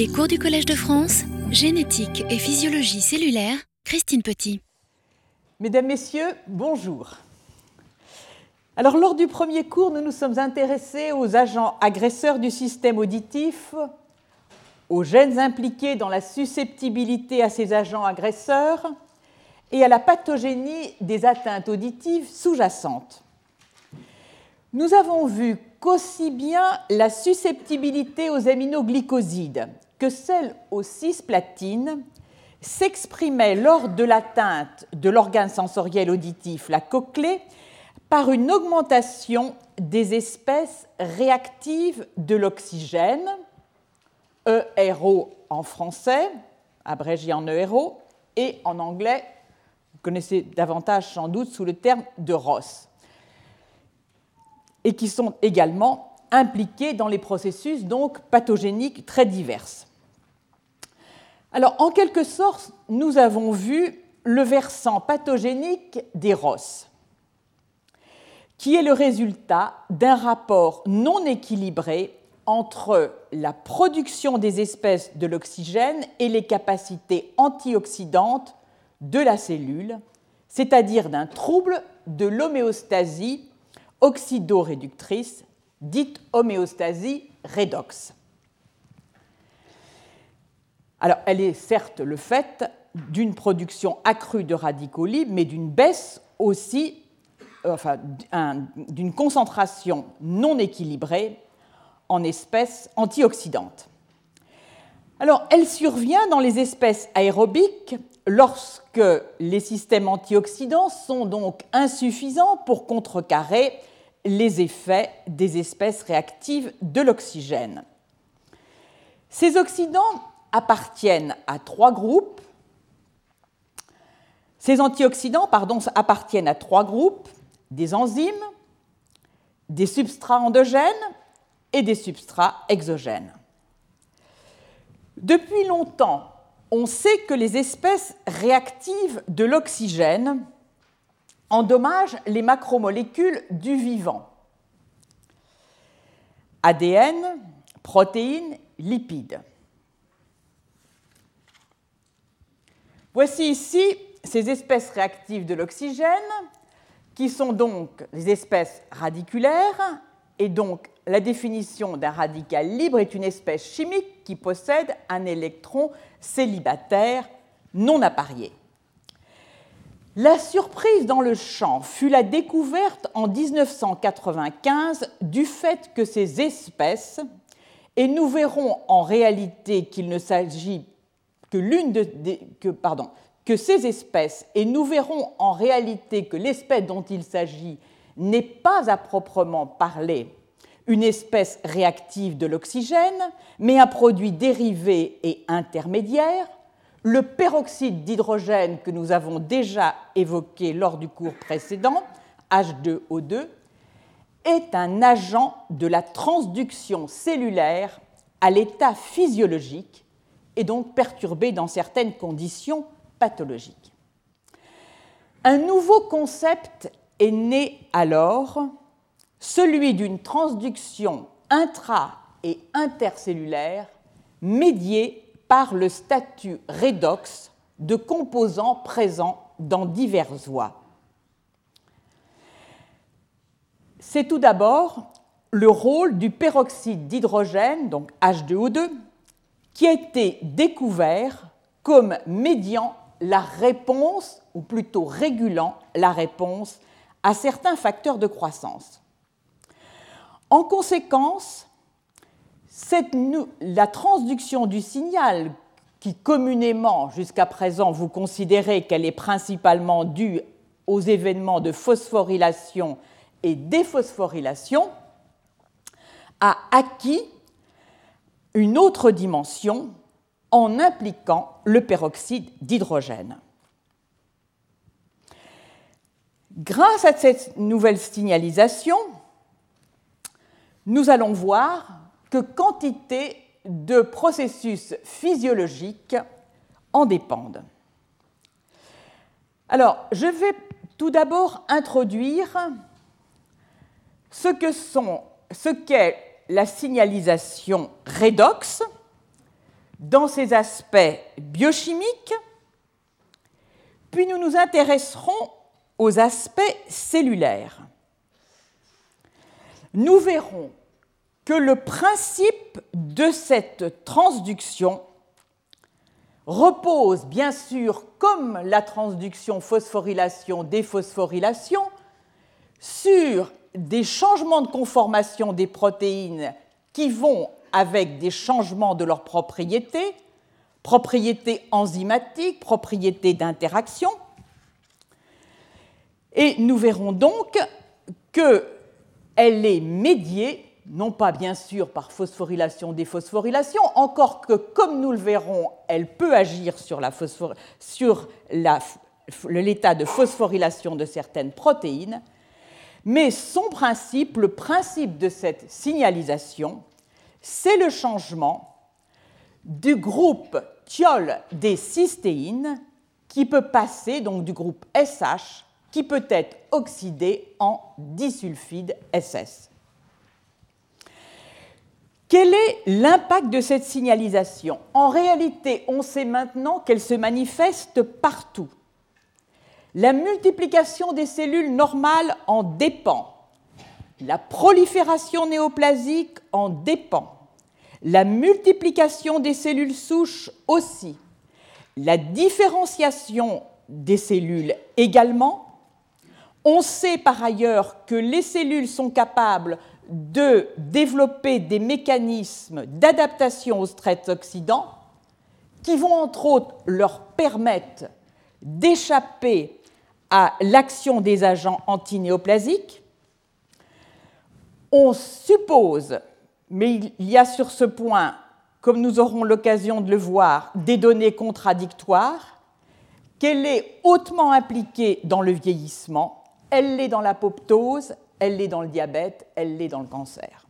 Les cours du Collège de France, génétique et physiologie cellulaire, Christine Petit. Mesdames, Messieurs, bonjour. Alors, lors du premier cours, nous nous sommes intéressés aux agents agresseurs du système auditif, aux gènes impliqués dans la susceptibilité à ces agents agresseurs et à la pathogénie des atteintes auditives sous-jacentes. Nous avons vu qu'aussi bien la susceptibilité aux aminoglycosides que celle aux cisplatines s'exprimait lors de l'atteinte de l'organe sensoriel auditif, la cochlée, par une augmentation des espèces réactives de l'oxygène, ERO en français, abrégé en ERO, et en anglais, vous connaissez davantage sans doute sous le terme de ROS et qui sont également impliqués dans les processus donc pathogéniques très divers. Alors, en quelque sorte, nous avons vu le versant pathogénique des ROS, qui est le résultat d'un rapport non équilibré entre la production des espèces de l'oxygène et les capacités antioxydantes de la cellule, c'est-à-dire d'un trouble de l'homéostasie oxydoréductrice, dite homéostasie redox. Alors, elle est certes le fait d'une production accrue de radicaux libres, mais d'une baisse aussi, euh, enfin, d'une concentration non équilibrée en espèces antioxydantes. Alors, elle survient dans les espèces aérobiques lorsque les systèmes antioxydants sont donc insuffisants pour contrecarrer les effets des espèces réactives de l'oxygène. Ces oxydants appartiennent à trois groupes. Ces antioxydants pardon, appartiennent à trois groupes, des enzymes, des substrats endogènes et des substrats exogènes. Depuis longtemps, on sait que les espèces réactives de l'oxygène endommage les macromolécules du vivant. ADN, protéines, lipides. Voici ici ces espèces réactives de l'oxygène, qui sont donc les espèces radiculaires, et donc la définition d'un radical libre est une espèce chimique qui possède un électron célibataire non apparié. La surprise dans le champ fut la découverte en 1995 du fait que ces espèces, et nous verrons en réalité qu'il ne s'agit que ces espèces, et nous verrons en réalité que l'espèce dont il s'agit n'est pas à proprement parler une espèce réactive de l'oxygène, mais un produit dérivé et intermédiaire, le peroxyde d'hydrogène que nous avons déjà évoqué lors du cours précédent, H2O2, est un agent de la transduction cellulaire à l'état physiologique et donc perturbé dans certaines conditions pathologiques. Un nouveau concept est né alors, celui d'une transduction intra- et intercellulaire médiée par le statut redox de composants présents dans diverses voies. C'est tout d'abord le rôle du peroxyde d'hydrogène, donc H2O2, qui a été découvert comme médiant la réponse, ou plutôt régulant la réponse à certains facteurs de croissance. En conséquence, la transduction du signal, qui communément jusqu'à présent vous considérez qu'elle est principalement due aux événements de phosphorylation et déphosphorylation, a acquis une autre dimension en impliquant le peroxyde d'hydrogène. Grâce à cette nouvelle signalisation, nous allons voir que quantité de processus physiologiques en dépendent. Alors, je vais tout d'abord introduire ce qu'est la signalisation redox, dans ses aspects biochimiques, puis nous nous intéresserons aux aspects cellulaires. Nous verrons que le principe de cette transduction repose bien sûr, comme la transduction phosphorylation-déphosphorylation, sur des changements de conformation des protéines qui vont avec des changements de leurs propriétés, propriétés enzymatiques, propriétés d'interaction. Et nous verrons donc qu'elle est médiée non pas bien sûr par phosphorylation, déphosphorylation, encore que, comme nous le verrons, elle peut agir sur l'état de phosphorylation de certaines protéines, mais son principe, le principe de cette signalisation, c'est le changement du groupe thiol des cystéines qui peut passer donc du groupe SH qui peut être oxydé en disulfide SS. Quel est l'impact de cette signalisation? En réalité, on sait maintenant qu'elle se manifeste partout. La multiplication des cellules normales en dépend. La prolifération néoplasique en dépend. La multiplication des cellules souches aussi. La différenciation des cellules également. On sait par ailleurs que les cellules sont capables de développer des mécanismes d'adaptation au stress oxydant qui vont entre autres leur permettre d'échapper à l'action des agents antinéoplasiques. On suppose, mais il y a sur ce point, comme nous aurons l'occasion de le voir, des données contradictoires, qu'elle est hautement impliquée dans le vieillissement, elle l'est dans l'apoptose, elle l'est dans le diabète, elle l'est dans le cancer.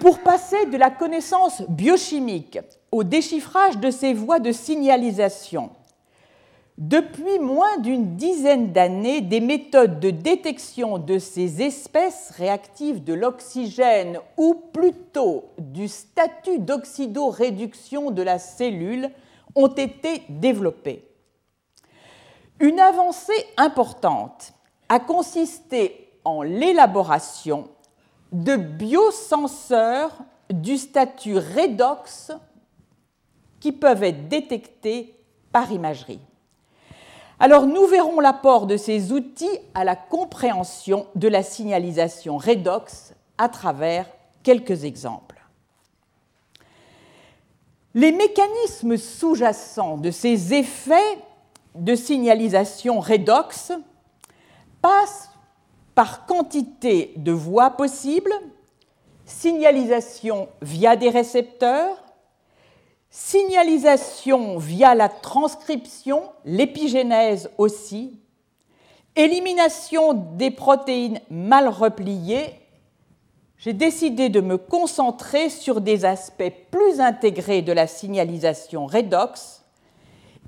Pour passer de la connaissance biochimique au déchiffrage de ces voies de signalisation, depuis moins d'une dizaine d'années, des méthodes de détection de ces espèces réactives de l'oxygène, ou plutôt du statut d'oxydoréduction de la cellule, ont été développées. Une avancée importante a consisté en l'élaboration de biosenseurs du statut redox qui peuvent être détectés par imagerie. Alors nous verrons l'apport de ces outils à la compréhension de la signalisation redox à travers quelques exemples. Les mécanismes sous-jacents de ces effets de signalisation redox passe par quantité de voies possibles, signalisation via des récepteurs, signalisation via la transcription, l'épigénèse aussi, élimination des protéines mal repliées, j'ai décidé de me concentrer sur des aspects plus intégrés de la signalisation redox,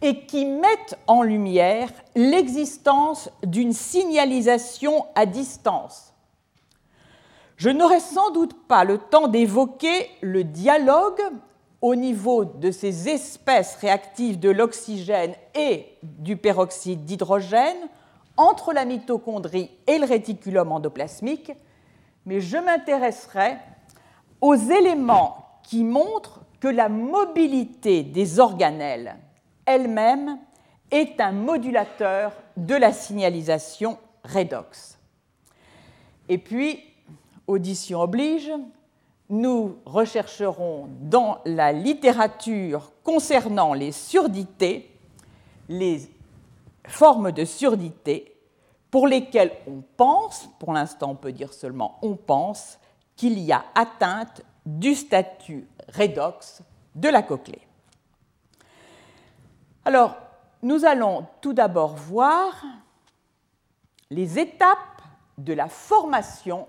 et qui mettent en lumière l'existence d'une signalisation à distance. Je n'aurai sans doute pas le temps d'évoquer le dialogue au niveau de ces espèces réactives de l'oxygène et du peroxyde d'hydrogène entre la mitochondrie et le réticulum endoplasmique, mais je m'intéresserai aux éléments qui montrent que la mobilité des organelles elle-même est un modulateur de la signalisation redox. Et puis, audition oblige, nous rechercherons dans la littérature concernant les surdités les formes de surdité pour lesquelles on pense, pour l'instant on peut dire seulement on pense, qu'il y a atteinte du statut redox de la cochlée. Alors, nous allons tout d'abord voir les étapes de la formation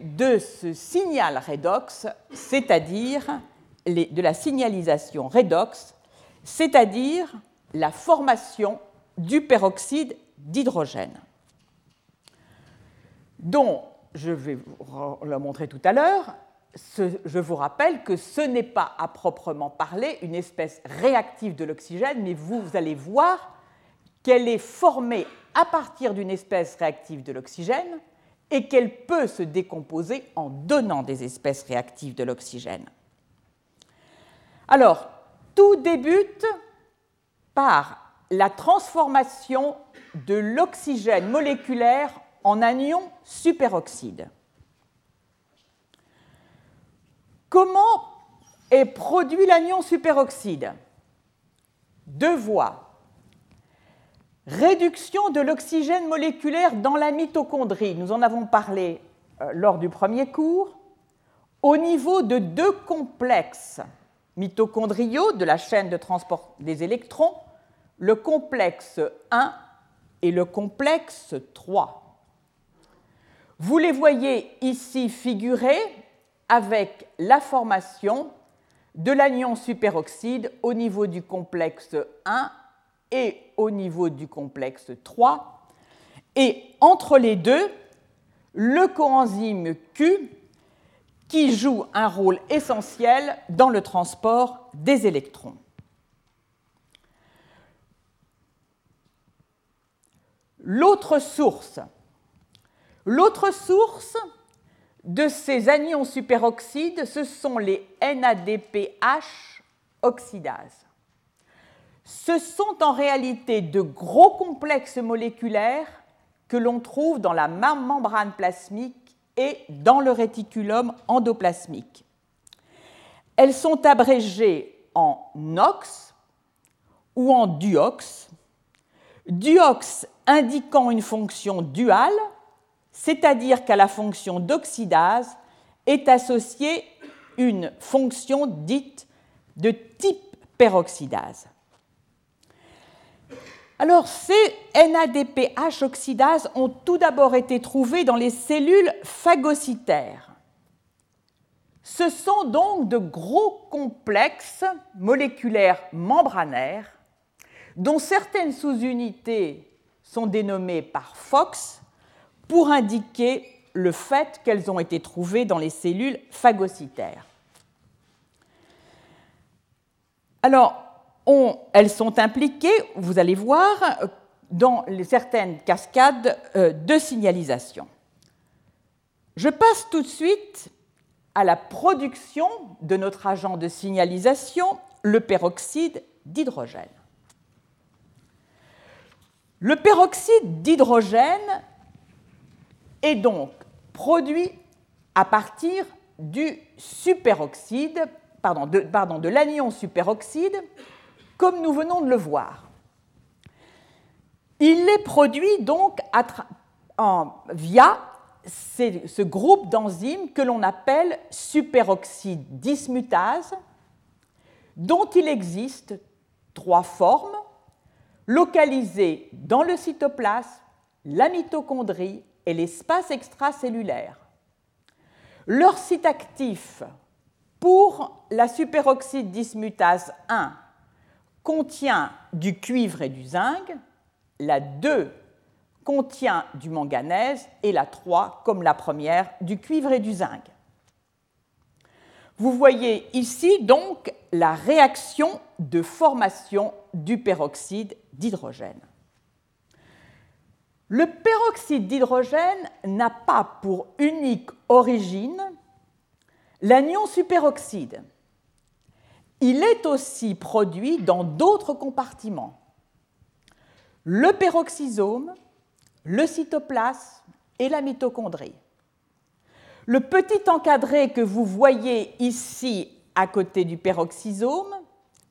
de ce signal redox, c'est-à-dire de la signalisation redox, c'est-à-dire la formation du peroxyde d'hydrogène, dont je vais vous le montrer tout à l'heure, je vous rappelle que ce n'est pas à proprement parler une espèce réactive de l'oxygène, mais vous, allez voir qu'elle est formée à partir d'une espèce réactive de l'oxygène et qu'elle peut se décomposer en donnant des espèces réactives de l'oxygène. Alors, tout débute par la transformation de l'oxygène moléculaire en anion superoxyde. Comment est produit l'anion superoxyde? Deux voies. Réduction de l'oxygène moléculaire dans la mitochondrie, nous en avons parlé euh, lors du premier cours, au niveau de deux complexes mitochondriaux de la chaîne de transport des électrons, le complexe 1 et le complexe 3. Vous les voyez ici figurés avec la formation de l'anion superoxyde au niveau du complexe 1 et au niveau du complexe 3, et entre les deux, le coenzyme Q qui joue un rôle essentiel dans le transport des électrons. L'autre source, l'autre source de ces anions superoxydes, ce sont les NADPH oxydases. Ce sont en réalité de gros complexes moléculaires que l'on trouve dans la membrane plasmique et dans le réticulum endoplasmique. Elles sont abrégées en NOx ou en DUOX, DUOX indiquant une fonction duale c'est-à-dire qu'à la fonction d'oxydase est associée une fonction dite de type peroxydase. Alors, ces NADPH oxydases ont tout d'abord été trouvées dans les cellules phagocytaires. Ce sont donc de gros complexes moléculaires membranaires dont certaines sous-unités sont dénommées par Fox pour indiquer le fait qu'elles ont été trouvées dans les cellules phagocytaires. Alors, elles sont impliquées, vous allez voir, dans certaines cascades euh, de signalisation. Je passe tout de suite à la production de notre agent de signalisation, le peroxyde d'hydrogène. Le peroxyde d'hydrogène est donc produit à partir du superoxyde, pardon, de, pardon, de l'anion superoxyde, comme nous venons de le voir. Il est produit donc via ce groupe d'enzymes que l'on appelle superoxyde dismutase, dont il existe trois formes localisées dans le cytoplasme, la mitochondrie et l'espace extracellulaire. Leur site actif pour la superoxyde dismutase 1 contient du cuivre et du zinc, la 2 contient du manganèse et la 3, comme la première, du cuivre et du zinc. Vous voyez ici donc la réaction de formation du peroxyde d'hydrogène. Le peroxyde d'hydrogène n'a pas pour unique origine l'anion superoxyde. Il est aussi produit dans d'autres compartiments. Le peroxysome, le cytoplasme et la mitochondrie. Le petit encadré que vous voyez ici à côté du peroxysome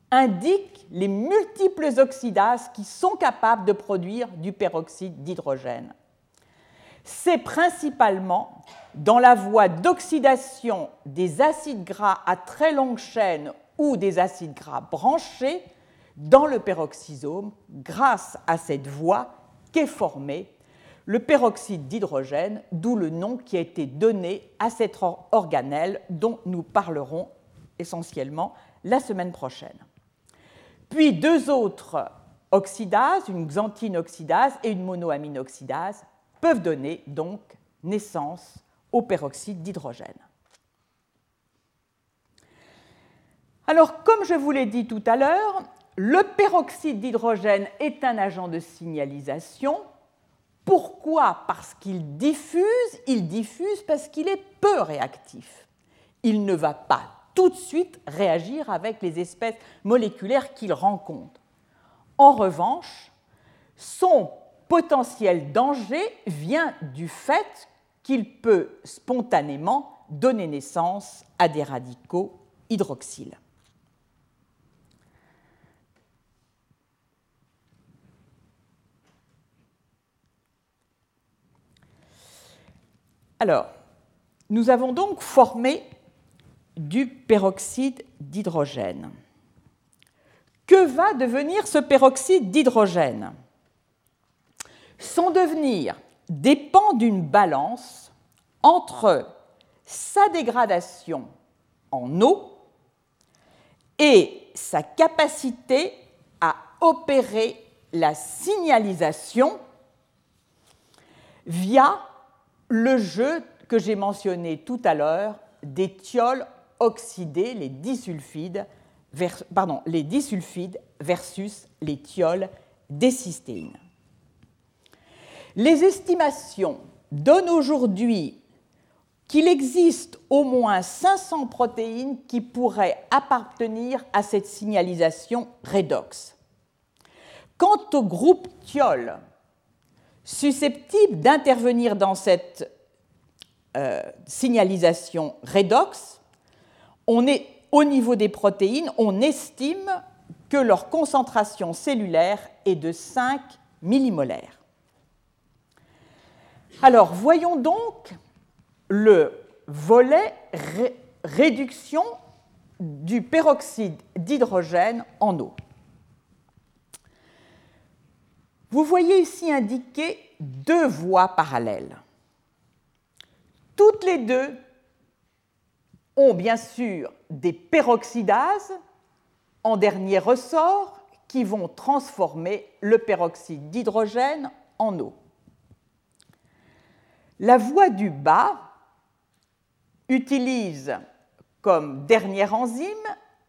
indique les multiples oxydases qui sont capables de produire du peroxyde d'hydrogène. C'est principalement dans la voie d'oxydation des acides gras à très longue chaîne ou des acides gras branchés dans le peroxysome, grâce à cette voie qu'est formé le peroxyde d'hydrogène, d'où le nom qui a été donné à cette organelle dont nous parlerons essentiellement la semaine prochaine. Puis deux autres oxydases, une xanthine oxydase et une monoamine oxydase, peuvent donner donc naissance au peroxyde d'hydrogène. Alors, comme je vous l'ai dit tout à l'heure, le peroxyde d'hydrogène est un agent de signalisation. Pourquoi? Parce qu'il diffuse. Il diffuse parce qu'il est peu réactif. Il ne va pas tout de suite réagir avec les espèces moléculaires qu'il rencontre. En revanche, son potentiel danger vient du fait qu'il peut spontanément donner naissance à des radicaux hydroxyles. Alors, nous avons donc formé du peroxyde d'hydrogène. Que va devenir ce peroxyde d'hydrogène? Son devenir dépend d'une balance entre sa dégradation en eau et sa capacité à opérer la signalisation via le jeu que j'ai mentionné tout à l'heure des thiols oxydés, les disulfides, les disulfides versus les thiols décystéines. Les estimations donnent aujourd'hui qu'il existe au moins 500 protéines qui pourraient appartenir à cette signalisation redox. Quant au groupe thiol, susceptible d'intervenir dans cette euh, signalisation redox, on est au niveau des protéines, on estime que leur concentration cellulaire est de 5 millimolaires. Alors, voyons donc le volet réduction du peroxyde d'hydrogène en eau. Vous voyez ici indiquer deux voies parallèles. Toutes les deux ont bien sûr des peroxydases en dernier ressort qui vont transformer le peroxyde d'hydrogène en eau. La voie du bas utilise comme dernière enzyme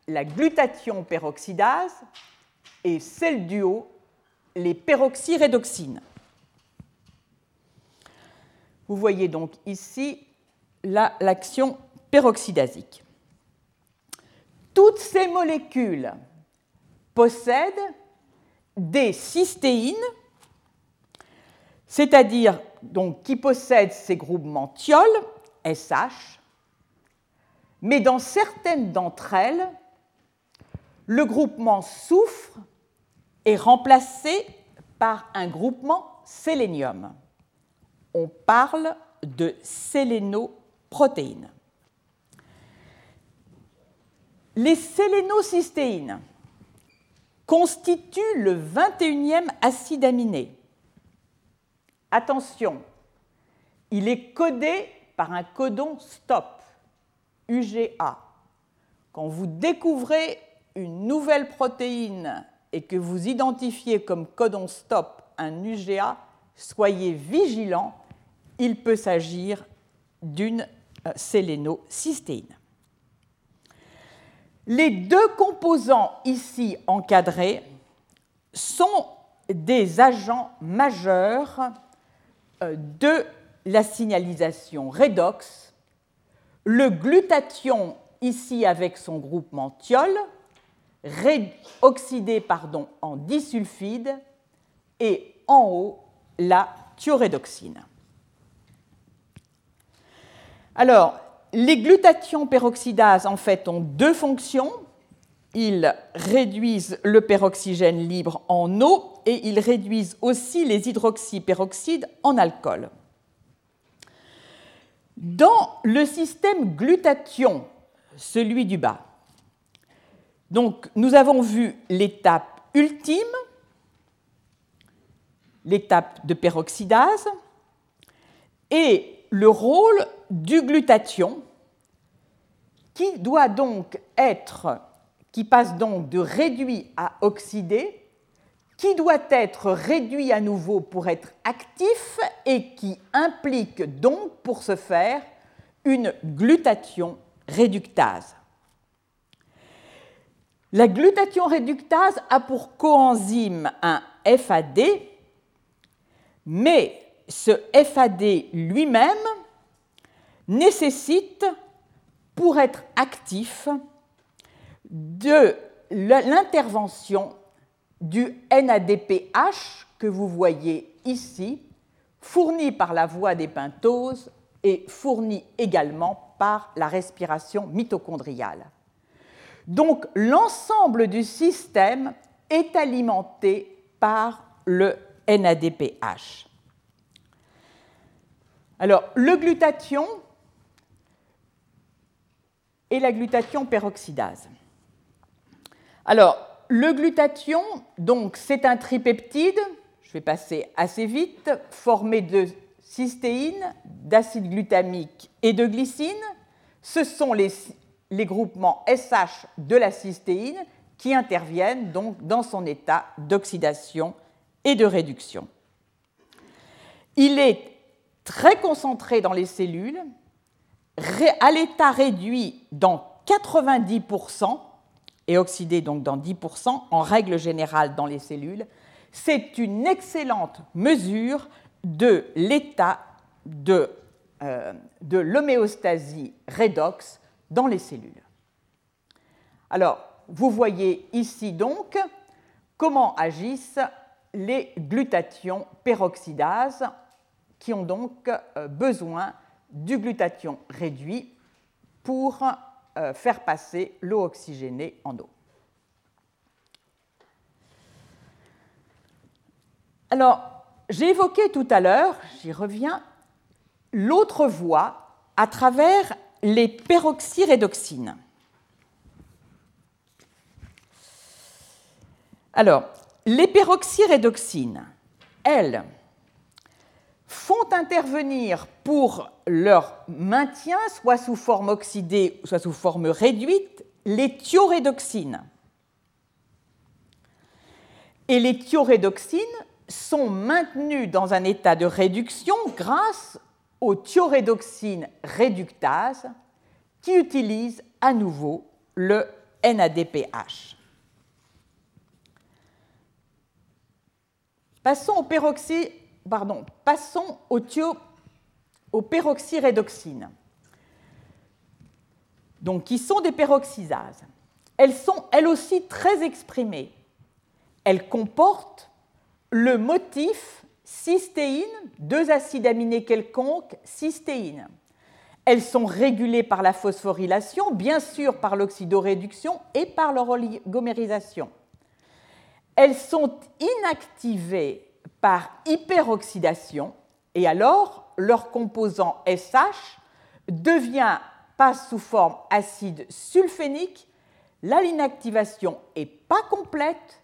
la glutathion peroxydase et celle du haut les peroxyrédoxines. Vous voyez donc ici l'action peroxydasique. Toutes ces molécules possèdent des cystéines, c'est-à-dire qui possèdent ces groupements thiol, SH, mais dans certaines d'entre elles, le groupement soufre remplacé par un groupement sélénium. On parle de sélénoprotéines. Les sélénocystéines constituent le 21e acide aminé. Attention, il est codé par un codon stop, UGA. Quand vous découvrez une nouvelle protéine et que vous identifiez comme codon stop un UGA, soyez vigilant, il peut s'agir d'une euh, sélénocystéine. Les deux composants ici encadrés sont des agents majeurs euh, de la signalisation redox. Le glutathion, ici avec son groupement thiol, oxydé en disulfide, et en haut, la thiorédoxine. Alors, les glutathions peroxydases, en fait, ont deux fonctions. Ils réduisent le peroxygène libre en eau et ils réduisent aussi les hydroxyperoxydes en alcool. Dans le système glutathion, celui du bas, donc nous avons vu l'étape ultime, l'étape de peroxydase, et le rôle du glutathion, qui doit donc être, qui passe donc de réduit à oxydé, qui doit être réduit à nouveau pour être actif et qui implique donc pour ce faire une glutathion réductase. La glutathion réductase a pour coenzyme un FAD, mais ce FAD lui-même nécessite, pour être actif, de l'intervention du NADPH que vous voyez ici, fourni par la voie des pentoses et fourni également par la respiration mitochondriale. Donc l'ensemble du système est alimenté par le NADPH. Alors le glutathion et la glutathion peroxydase. Alors le glutathion, donc c'est un tripeptide, je vais passer assez vite, formé de cystéine, d'acide glutamique et de glycine. Ce sont les, les groupements SH de la cystéine qui interviennent donc dans son état d'oxydation et de réduction. Il est très concentré dans les cellules, à l'état réduit dans 90% et oxydé donc dans 10% en règle générale dans les cellules. C'est une excellente mesure de l'état de, euh, de l'homéostasie redox dans les cellules. Alors, vous voyez ici donc comment agissent les glutathions peroxydases qui ont donc euh, besoin du glutathion réduit pour euh, faire passer l'eau oxygénée en eau. Alors, j'ai évoqué tout à l'heure, j'y reviens, l'autre voie à travers les peroxyrédoxines. Alors, les peroxyrédoxines, elles, font intervenir pour leur maintien, soit sous forme oxydée, soit sous forme réduite, les thiorédoxines. Et les thiorédoxines sont maintenues dans un état de réduction grâce aux thiorédoxines réductases qui utilisent à nouveau le NADPH. Passons au peroxy, pardon, passons au, au peroxyrédoxines, donc qui sont des peroxysases? Elles sont elles aussi très exprimées. Elles comportent le motif cystéine, deux acides aminés quelconques, cystéine. Elles sont régulées par la phosphorylation, bien sûr par l'oxydoréduction et par leur oligomérisation. Elles sont inactivées par hyperoxydation et alors leur composant SH devient, passe sous forme acide sulfénique. Là, l'inactivation n'est pas complète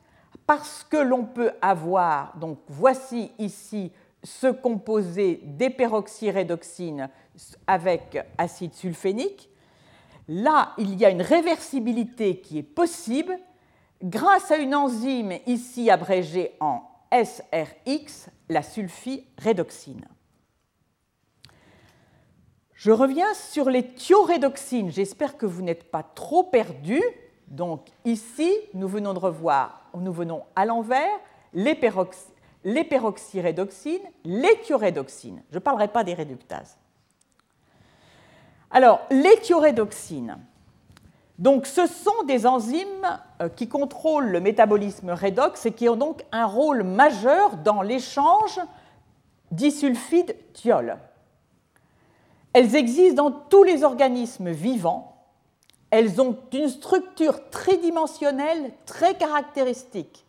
parce que l'on peut avoir, donc voici ici ce composé d'éperoxyrédoxine avec acide sulfénique. Là, il y a une réversibilité qui est possible grâce à une enzyme ici abrégée en SRX, la sulfirédoxine. Je reviens sur les thiorédoxines. J'espère que vous n'êtes pas trop perdus. Donc ici, nous venons de revoir, nous venons à l'envers, les, peroxyrédoxines, les thiorédoxines. Je ne parlerai pas des réductases. Alors, les thiorédoxines, donc ce sont des enzymes euh, qui contrôlent le métabolisme redox et qui ont donc un rôle majeur dans l'échange disulfide-thiol. Elles existent dans tous les organismes vivants elles ont une structure tridimensionnelle très caractéristique.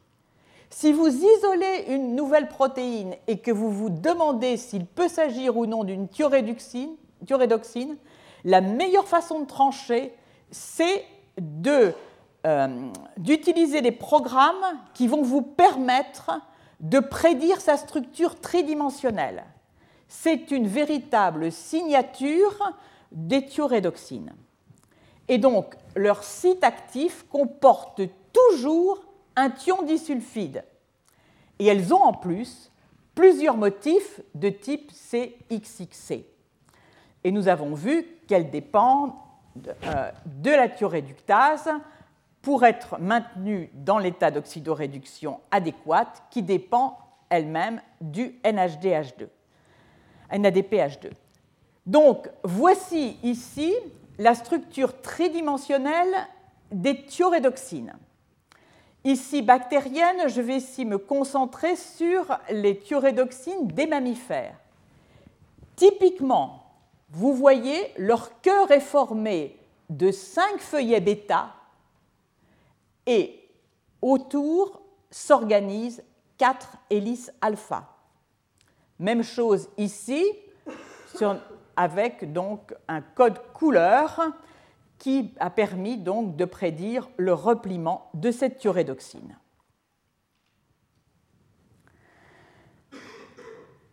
Si vous isolez une nouvelle protéine et que vous vous demandez s'il peut s'agir ou non d'une thiorédoxine, la meilleure façon de trancher, c'est euh, d'utiliser des programmes qui vont vous permettre de prédire sa structure tridimensionnelle. C'est une véritable signature des thiorédoxines. Et donc, leur site actif comporte toujours un thion disulfide. Et elles ont en plus plusieurs motifs de type CXXC. Et nous avons vu qu'elles dépendent de, euh, la thioréductase pour être maintenue dans l'état d'oxydoréduction adéquate qui dépend elle-même du NHDH2, NADPH2. Donc, voici ici la structure tridimensionnelle des thiorédoxines. Ici, bactérienne, je vais ici me concentrer sur les thiorédoxines des mammifères. Typiquement, vous voyez, leur cœur est formé de cinq feuillets bêta et autour s'organisent quatre hélices alpha. Même chose ici, avec donc un code couleur qui a permis donc de prédire le repliement de cette thyrédoxine.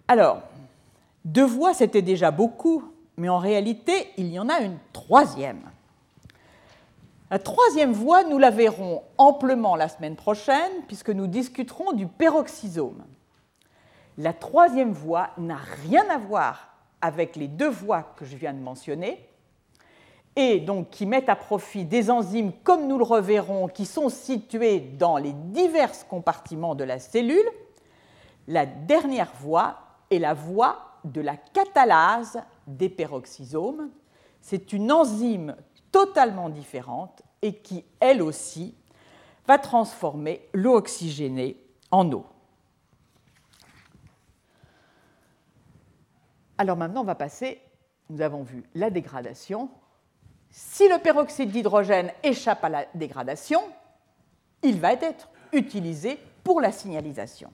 Alors, deux voies, c'était déjà beaucoup, mais en réalité, il y en a une troisième. La troisième voie, nous la verrons amplement la semaine prochaine, puisque nous discuterons du peroxysome. La troisième voie n'a rien à voir avec les deux voies que je viens de mentionner, et donc qui mettent à profit des enzymes, comme nous le reverrons, qui sont situées dans les divers compartiments de la cellule. La dernière voie est la voie de la catalase des peroxysomes. C'est une enzyme totalement différente et qui, elle aussi, va transformer l'eau oxygénée en eau. Alors maintenant, on va passer, nous avons vu la dégradation. Si le peroxyde d'hydrogène échappe à la dégradation, il va être utilisé pour la signalisation.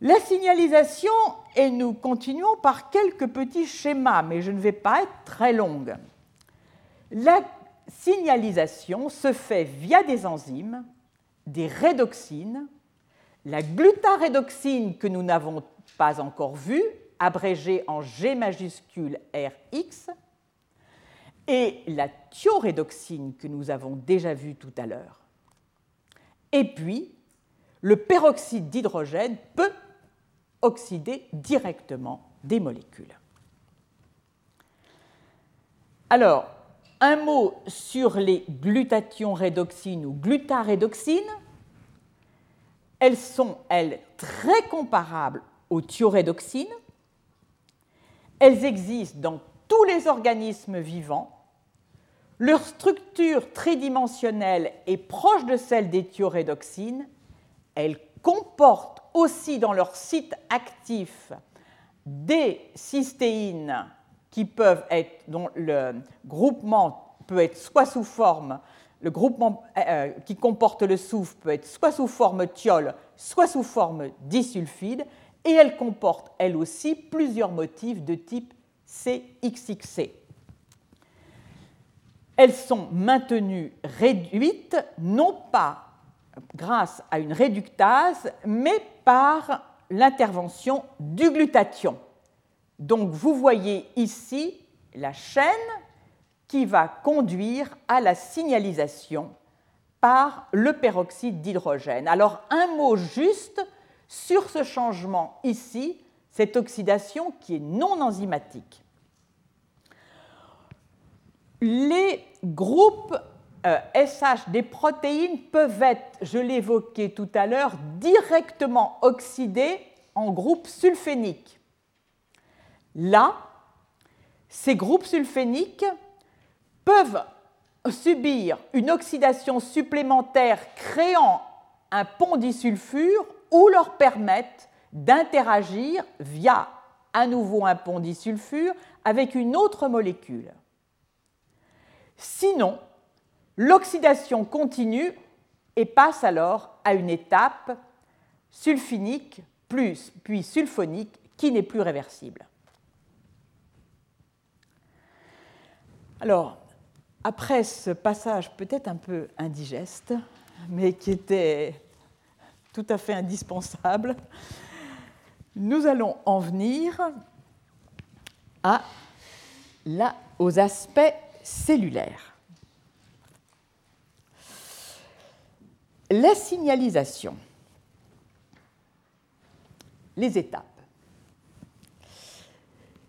La signalisation, et nous continuons par quelques petits schémas, mais je ne vais pas être très longue. La signalisation se fait via des enzymes, des rédoxines, la glutarédoxine que nous n'avons pas encore vue, abrégée en G majuscule RX, et la thiorédoxine que nous avons déjà vue tout à l'heure. Et puis, le peroxyde d'hydrogène peut oxyder directement des molécules. Alors, un mot sur les glutations rédoxines ou glutarédoxines. Elles sont, elles, très comparables aux thiorédoxines. Elles existent dans tous les organismes vivants. Leur structure tridimensionnelle est proche de celle des thiorédoxines. Elles comportent aussi dans leur site actif des cystéines qui peuvent être, dont le groupement peut être soit sous forme, le groupement euh, euh, qui comporte le soufre peut être soit sous forme thiol, soit sous forme disulfide, et elle comporte elle aussi plusieurs motifs de type CXXC. Elles sont maintenues réduites, non pas grâce à une réductase, mais par l'intervention du glutathion. Donc vous voyez ici la chaîne qui va conduire à la signalisation par le peroxyde d'hydrogène. Alors un mot juste sur ce changement ici, cette oxydation qui est non enzymatique. Les groupes SH euh, des protéines peuvent être, je l'évoquais tout à l'heure, directement oxydés en groupe sulfénique. Là, ces groupes sulféniques peuvent subir une oxydation supplémentaire créant un pont disulfure ou leur permettre d'interagir via à nouveau un pont disulfure avec une autre molécule. Sinon, l'oxydation continue et passe alors à une étape sulfinique plus, puis sulfonique qui n'est plus réversible. Alors, après ce passage peut-être un peu indigeste, mais qui était tout à fait indispensable, nous allons en venir à aux aspects cellulaires. La signalisation, les étapes.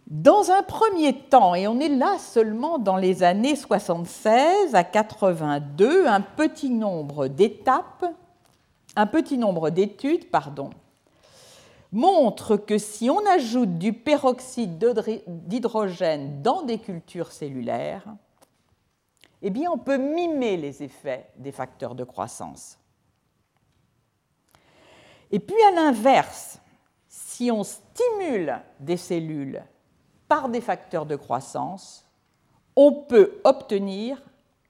Dans un premier temps, et on est là seulement dans les années 76 à 82, un petit nombre d'étapes, un petit nombre d'études, pardon, montre que si on ajoute du peroxyde d'hydrogène dans des cultures cellulaires, eh bien on peut mimer les effets des facteurs de croissance. Et puis à l'inverse, si on stimule des cellules par des facteurs de croissance, on peut obtenir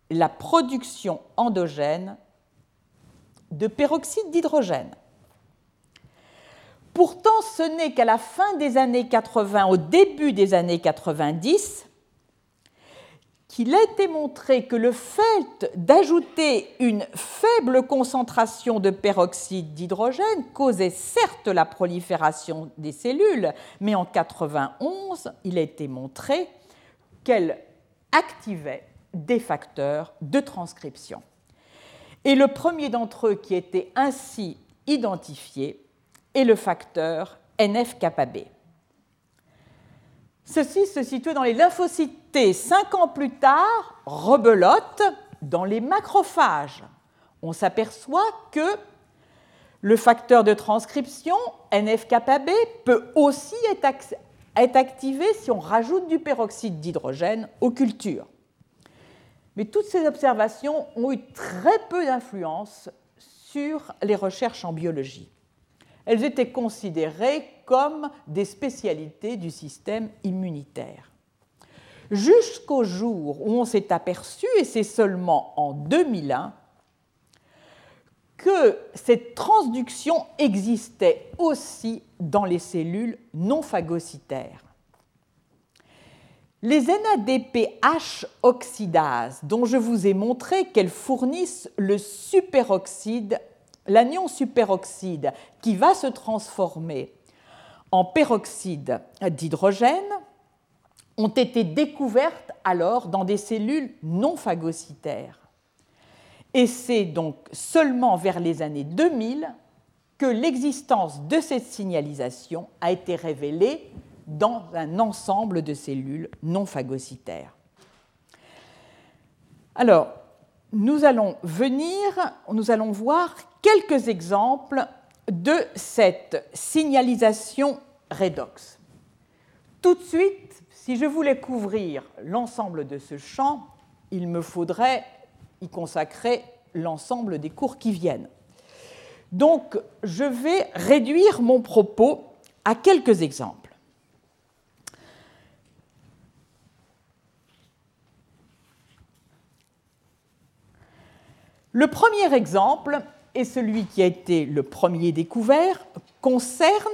la production endogène de peroxyde d'hydrogène. Pourtant, ce n'est qu'à la fin des années 80, au début des années 90, qu'il a été montré que le fait d'ajouter une faible concentration de peroxyde d'hydrogène causait certes la prolifération des cellules, mais en 91, il a été montré qu'elle activait des facteurs de transcription. Et le premier d'entre eux qui était ainsi identifié est le facteur NF-κB. Ceci se situe dans les lymphocytes T. Cinq ans plus tard, rebelote dans les macrophages. On s'aperçoit que le facteur de transcription, NF-κB, peut aussi être, activé si on rajoute du peroxyde d'hydrogène aux cultures. Mais toutes ces observations ont eu très peu d'influence sur les recherches en biologie elles étaient considérées comme des spécialités du système immunitaire. Jusqu'au jour où on s'est aperçu, et c'est seulement en 2001, que cette transduction existait aussi dans les cellules non phagocytaires. Les NADPH oxydases, dont je vous ai montré qu'elles fournissent le superoxyde l'anion superoxyde qui va se transformer en peroxyde d'hydrogène ont été découvertes alors dans des cellules non phagocytaires. Et c'est donc seulement vers les années 2000 que l'existence de cette signalisation a été révélée dans un ensemble de cellules non phagocytaires. Alors, nous allons venir, nous allons voir quelques exemples de cette signalisation redox. Tout de suite, si je voulais couvrir l'ensemble de ce champ, il me faudrait y consacrer l'ensemble des cours qui viennent. Donc, je vais réduire mon propos à quelques exemples. Le premier exemple, et celui qui a été le premier découvert, concerne,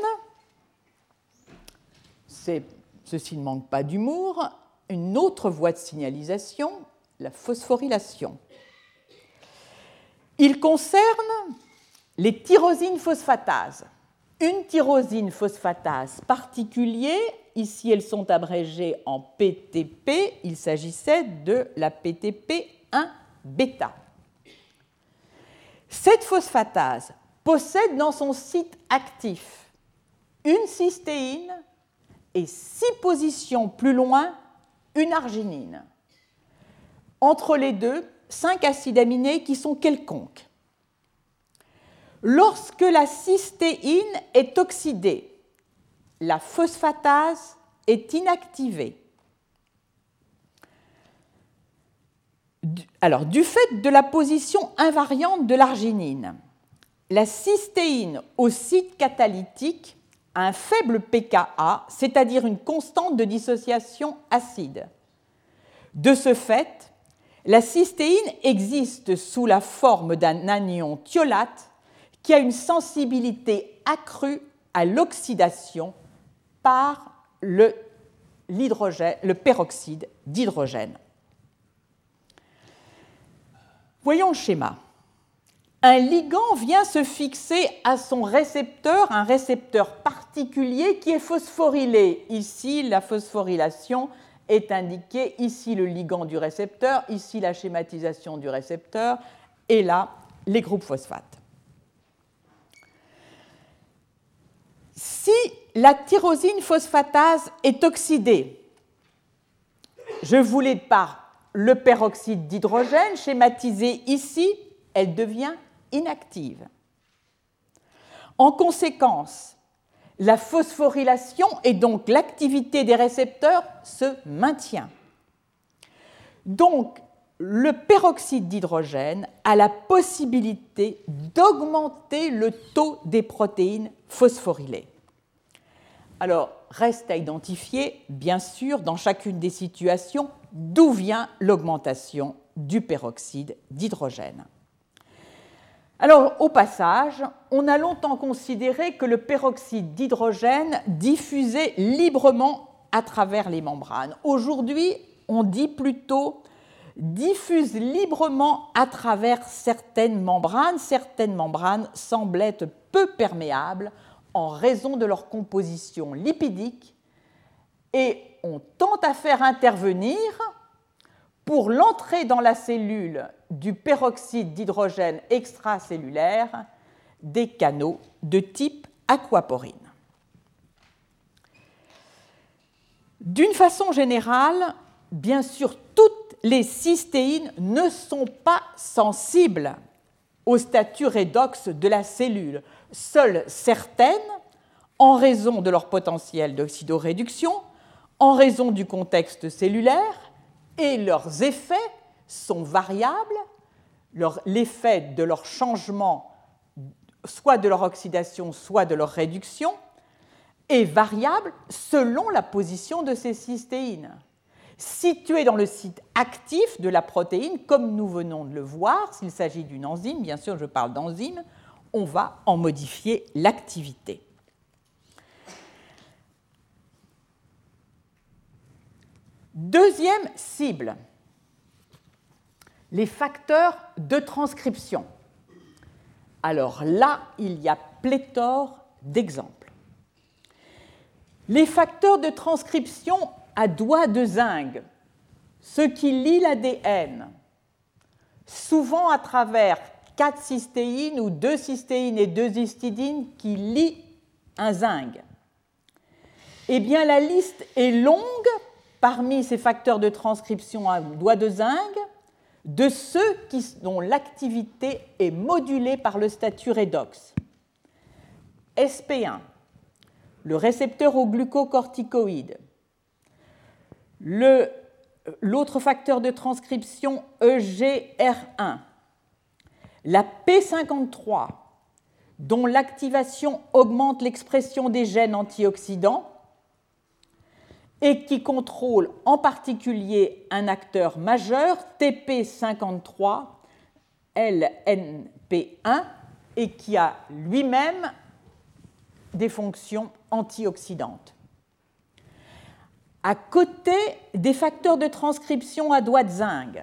ceci ne manque pas d'humour, une autre voie de signalisation, la phosphorylation. Il concerne les tyrosines phosphatases. Une tyrosine phosphatase particulière, ici elles sont abrégées en PTP, il s'agissait de la PTP 1 bêta. Cette phosphatase possède dans son site actif une cystéine et six positions plus loin une arginine. Entre les deux, cinq acides aminés qui sont quelconques. Lorsque la cystéine est oxydée, la phosphatase est inactivée. Alors, du fait de la position invariante de l'arginine, la cystéine au site catalytique a un faible pKa, c'est-à-dire une constante de dissociation acide. De ce fait, la cystéine existe sous la forme d'un anion thiolate qui a une sensibilité accrue à l'oxydation par le, le peroxyde d'hydrogène. Voyons le schéma. Un ligand vient se fixer à son récepteur, un récepteur particulier qui est phosphorylé. Ici, la phosphorylation est indiquée, ici le ligand du récepteur, ici la schématisation du récepteur, et là les groupes phosphates. Si la tyrosine phosphatase est oxydée. Je voulais par le peroxyde d'hydrogène, schématisé ici, elle devient inactive. En conséquence, la phosphorylation et donc l'activité des récepteurs se maintient. Donc, le peroxyde d'hydrogène a la possibilité d'augmenter le taux des protéines phosphorylées. Alors, reste à identifier, bien sûr, dans chacune des situations, d'où vient l'augmentation du peroxyde d'hydrogène? Alors, au passage, on a longtemps considéré que le peroxyde d'hydrogène diffusait librement à travers les membranes. Aujourd'hui, on dit plutôt diffuse librement à travers certaines membranes. Certaines membranes semblent être peu perméables en raison de leur composition lipidique et on tente à faire intervenir pour l'entrée dans la cellule du peroxyde d'hydrogène extracellulaire des canaux de type aquaporine. D'une façon générale, bien sûr, toutes les cystéines ne sont pas sensibles au statut redox de la cellule. Seules certaines, en raison de leur potentiel d'oxydoréduction, en raison du contexte cellulaire, et leurs effets sont variables, l'effet de leur changement, soit de leur oxydation, soit de leur réduction, est variable selon la position de ces cystéines situé dans le site actif de la protéine, comme nous venons de le voir. S'il s'agit d'une enzyme, bien sûr, je parle d'enzyme, on va en modifier l'activité. Deuxième cible, les facteurs de transcription. Alors là, il y a pléthore d'exemples. Les facteurs de transcription à doigt de zinc, ce qui lie l'ADN, souvent à travers quatre cystéines ou deux cystéines et deux histidines qui lient un zinc. Eh bien, la liste est longue parmi ces facteurs de transcription à doigt de zinc de ceux dont l'activité est modulée par le statut redox. SP1, le récepteur au glucocorticoïde, l'autre facteur de transcription EGR1, la P53, dont l'activation augmente l'expression des gènes antioxydants et qui contrôle en particulier un acteur majeur, TP53, LNP1, et qui a lui-même des fonctions antioxydantes à côté des facteurs de transcription à doigt de zinc.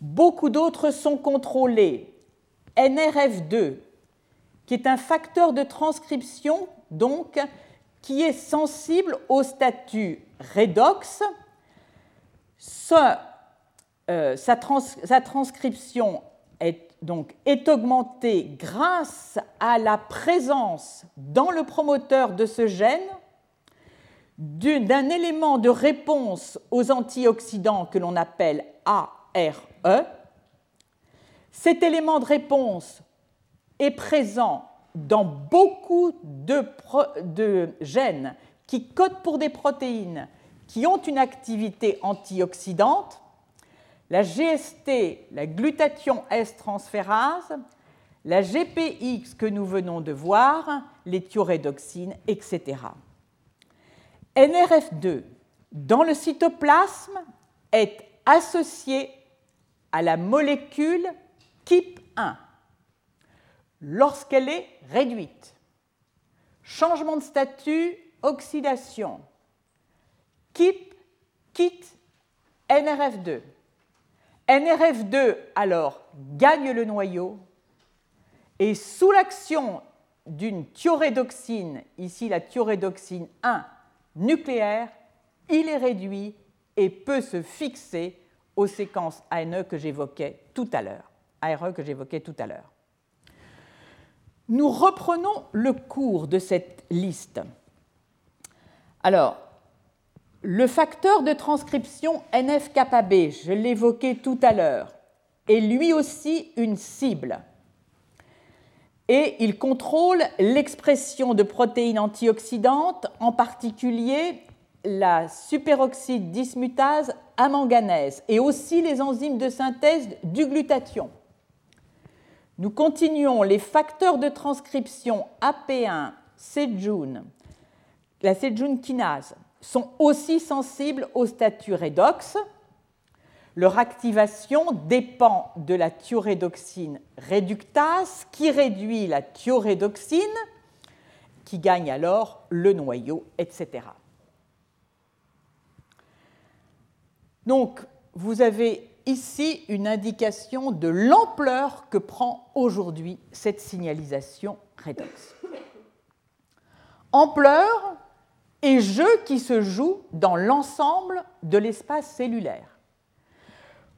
Beaucoup d'autres sont contrôlés. NRF2, qui est un facteur de transcription, donc, qui est sensible au statut redox. Euh, sa, transcription est, donc, est augmentée grâce à la présence dans le promoteur de ce gène d'un élément de réponse aux antioxydants que l'on appelle ARE. Cet élément de réponse est présent dans beaucoup de, gènes qui codent pour des protéines qui ont une activité antioxydante, la GST, la glutathion S-transférase, la GPX que nous venons de voir, les thiorédoxines, etc. NRF2 dans le cytoplasme est associé à la molécule KIP1 lorsqu'elle est réduite. Changement de statut, oxydation. KIP quitte NRF2. NRF2 alors gagne le noyau et sous l'action d'une thiorédoxine, ici la thiorédoxine 1 nucléaire, il est réduit et peut se fixer aux séquences ANE. ARE que j'évoquais tout à l'heure. Nous reprenons le cours de cette liste. Alors, le facteur de transcription NF-kappa-B, je l'évoquais tout à l'heure, est lui aussi une cible. Et il contrôle l'expression de protéines antioxydantes, en particulier la superoxyde dismutase à manganèse et aussi les enzymes de synthèse du glutathion. Nous continuons les facteurs de transcription AP1, CJUN, la CJUN kinase, sont aussi sensibles au statut redox. Leur activation dépend de la thiorédoxine réductase qui réduit la thiorédoxine, qui gagne alors le noyau, etc. Donc, vous avez ici une indication de l'ampleur que prend aujourd'hui cette signalisation redox. Ampleur et jeu qui se joue dans l'ensemble de l'espace cellulaire.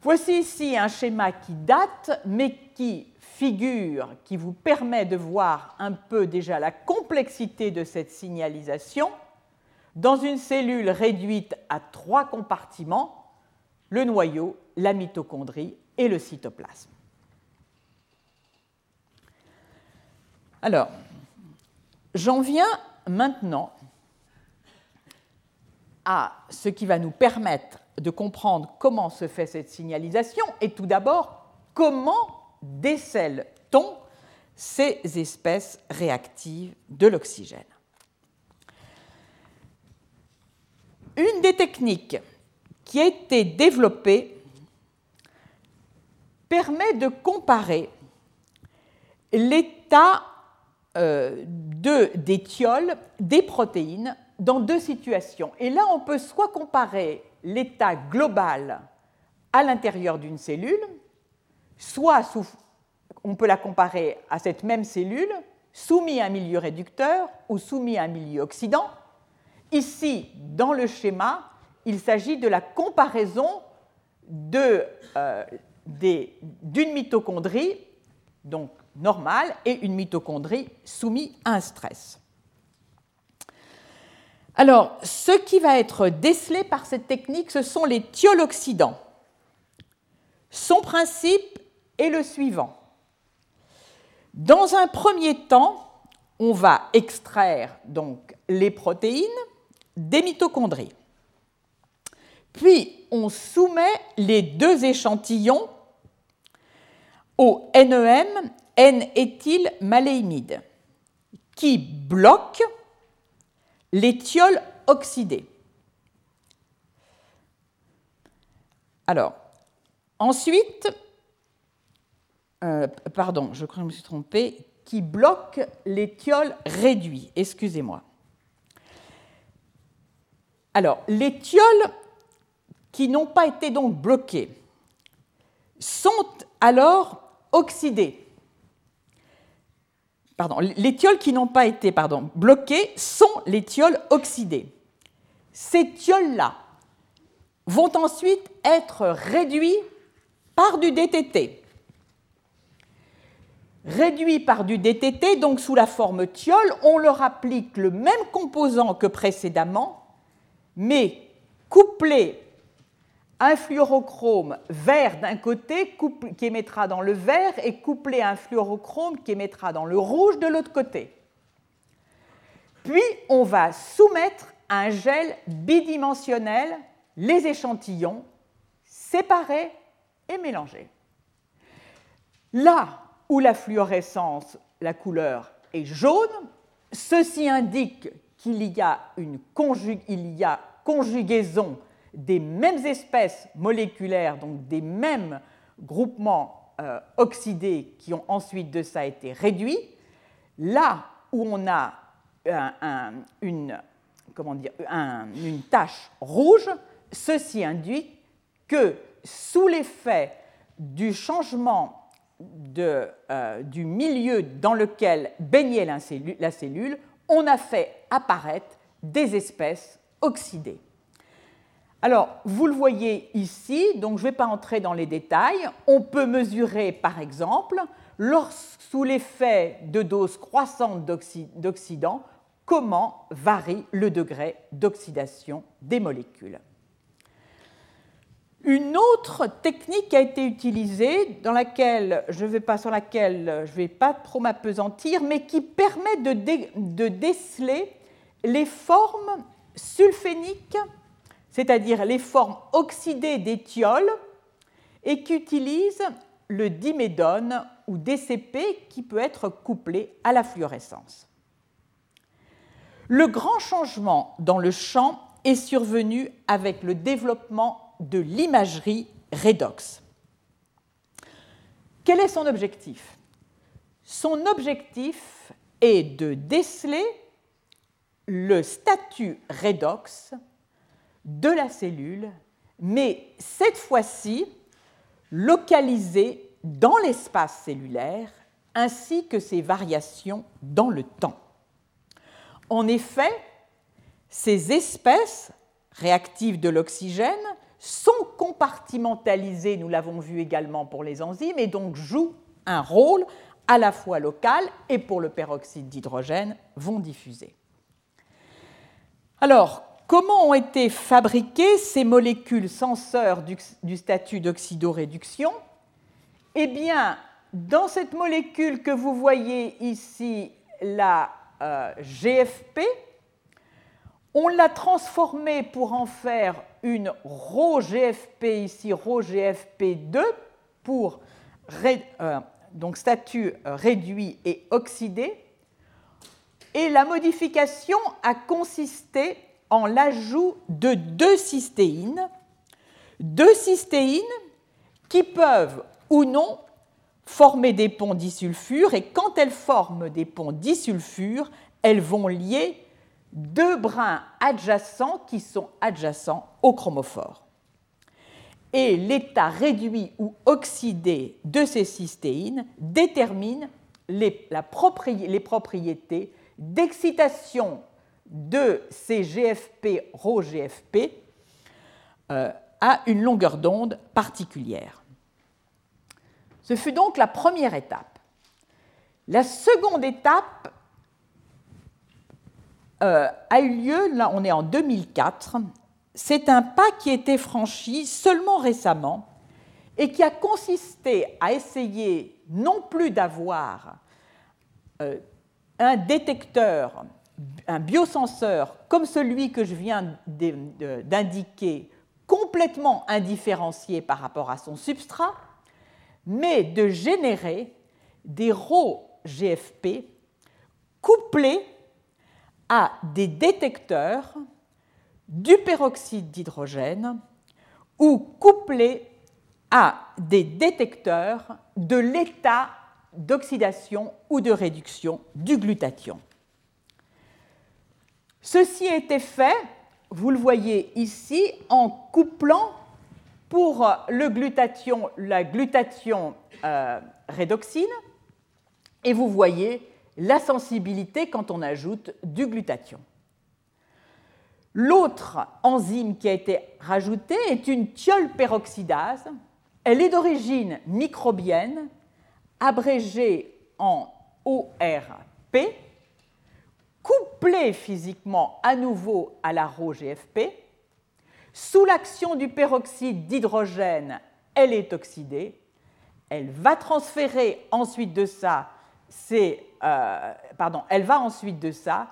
Voici ici un schéma qui date, mais qui figure, qui vous permet de voir un peu déjà la complexité de cette signalisation dans une cellule réduite à trois compartiments, le noyau, la mitochondrie et le cytoplasme. Alors, j'en viens maintenant à ce qui va nous permettre de comprendre comment se fait cette signalisation et tout d'abord comment décèle-t-on ces espèces réactives de l'oxygène. Une des techniques qui a été développée permet de comparer l'état euh, de, des des protéines dans deux situations. Et là, on peut soit comparer l'état global à l'intérieur d'une cellule, soit on peut la comparer à cette même cellule soumise à un milieu réducteur ou soumise à un milieu oxydant. Ici, dans le schéma, il s'agit de la comparaison euh, d'une mitochondrie, donc normale, et une mitochondrie soumise à un stress. Alors, ce qui va être décelé par cette technique, ce sont les thioloxydants. Son principe est le suivant. Dans un premier temps, on va extraire donc les protéines des mitochondries. Puis, on soumet les deux échantillons au NEM, N-éthylmaléimide, qui bloquent les thiols oxydés. Alors, ensuite, euh, pardon, je crois que je me suis trompée, qui bloque les thiols réduits, excusez-moi. Alors, les thiols qui n'ont pas été donc bloqués sont alors oxydés les thiols qui n'ont pas été pardon, bloqués sont les thiols oxydés. Ces thiols-là vont ensuite être réduits par du DTT. Réduits par du DTT, donc sous la forme thiol, on leur applique le même composant que précédemment, mais couplé un fluorochrome vert d'un côté qui émettra dans le vert et couplé à un fluorochrome qui émettra dans le rouge de l'autre côté. Puis on va soumettre à un gel bidimensionnel les échantillons séparés et mélangés. Là où la fluorescence, la couleur est jaune, ceci indique qu'il y a une conjugaison des mêmes espèces moléculaires, donc des mêmes groupements euh, oxydés qui ont ensuite de ça été réduits, là où on a une, comment tache rouge, ceci induit que sous l'effet du changement euh, du milieu dans lequel baignait la cellule, on a fait apparaître des espèces oxydées. Alors, vous le voyez ici, donc je ne vais pas entrer dans les détails. On peut mesurer, par exemple, sous l'effet de doses croissantes d'oxydants, comment varie le degré d'oxydation des molécules. Une autre technique a été utilisée, dans laquelle je sur laquelle je ne vais pas trop m'apesantir, mais qui permet de déceler les formes sulféniques c'est-à-dire les formes oxydées d'éthiol, et qui utilisent le dimédone ou DCP qui peut être couplé à la fluorescence. Le grand changement dans le champ est survenu avec le développement de l'imagerie redox. Quel est son objectif? Son objectif est de déceler le statut redox de la cellule, mais cette fois-ci localisée dans l'espace cellulaire ainsi que ses variations dans le temps. En effet, ces espèces réactives de l'oxygène sont compartimentalisées, nous l'avons vu également pour les enzymes, et donc jouent un rôle à la fois local et pour le peroxyde d'hydrogène vont diffuser. Alors, Comment ont été fabriquées ces molécules senseurs du, statut d'oxydoréduction? Eh bien, dans cette molécule que vous voyez ici, la euh, GFP, on l'a transformée pour en faire une ρGFP, ici ρGFP2, pour euh, donc statut réduit et oxydé. Et la modification a consisté en l'ajout de deux cystéines, deux cystéines qui peuvent ou non former des ponts disulfures, et quand elles forment des ponts disulfures, elles vont lier deux brins adjacents qui sont adjacents au chromophore. Et l'état réduit ou oxydé de ces cystéines détermine les, les propriétés d'excitation de ces GFP, ρGFP, euh, à une longueur d'onde particulière. Ce fut donc la première étape. La seconde étape euh, a eu lieu, là on est en 2004, c'est un pas qui a été franchi seulement récemment et qui a consisté à essayer non plus d'avoir euh, un détecteur un biosenseur comme celui que je viens d'indiquer, complètement indifférencié par rapport à son substrat, mais de générer des ρGFP couplés à des détecteurs du peroxyde d'hydrogène ou couplés à des détecteurs de l'état d'oxydation ou de réduction du glutathion. Ceci a été fait, vous le voyez ici, en couplant pour le glutathion, la glutathion euh, redoxine, et vous voyez la sensibilité quand on ajoute du glutathion. L'autre enzyme qui a été rajoutée est une thiolperoxydase. Elle est d'origine microbienne, abrégée en ORP, couplée physiquement à nouveau à la ρGFP. Sous l'action du peroxyde d'hydrogène, elle est oxydée. Elle va transférer ensuite de ça, euh, pardon, elle va ensuite de ça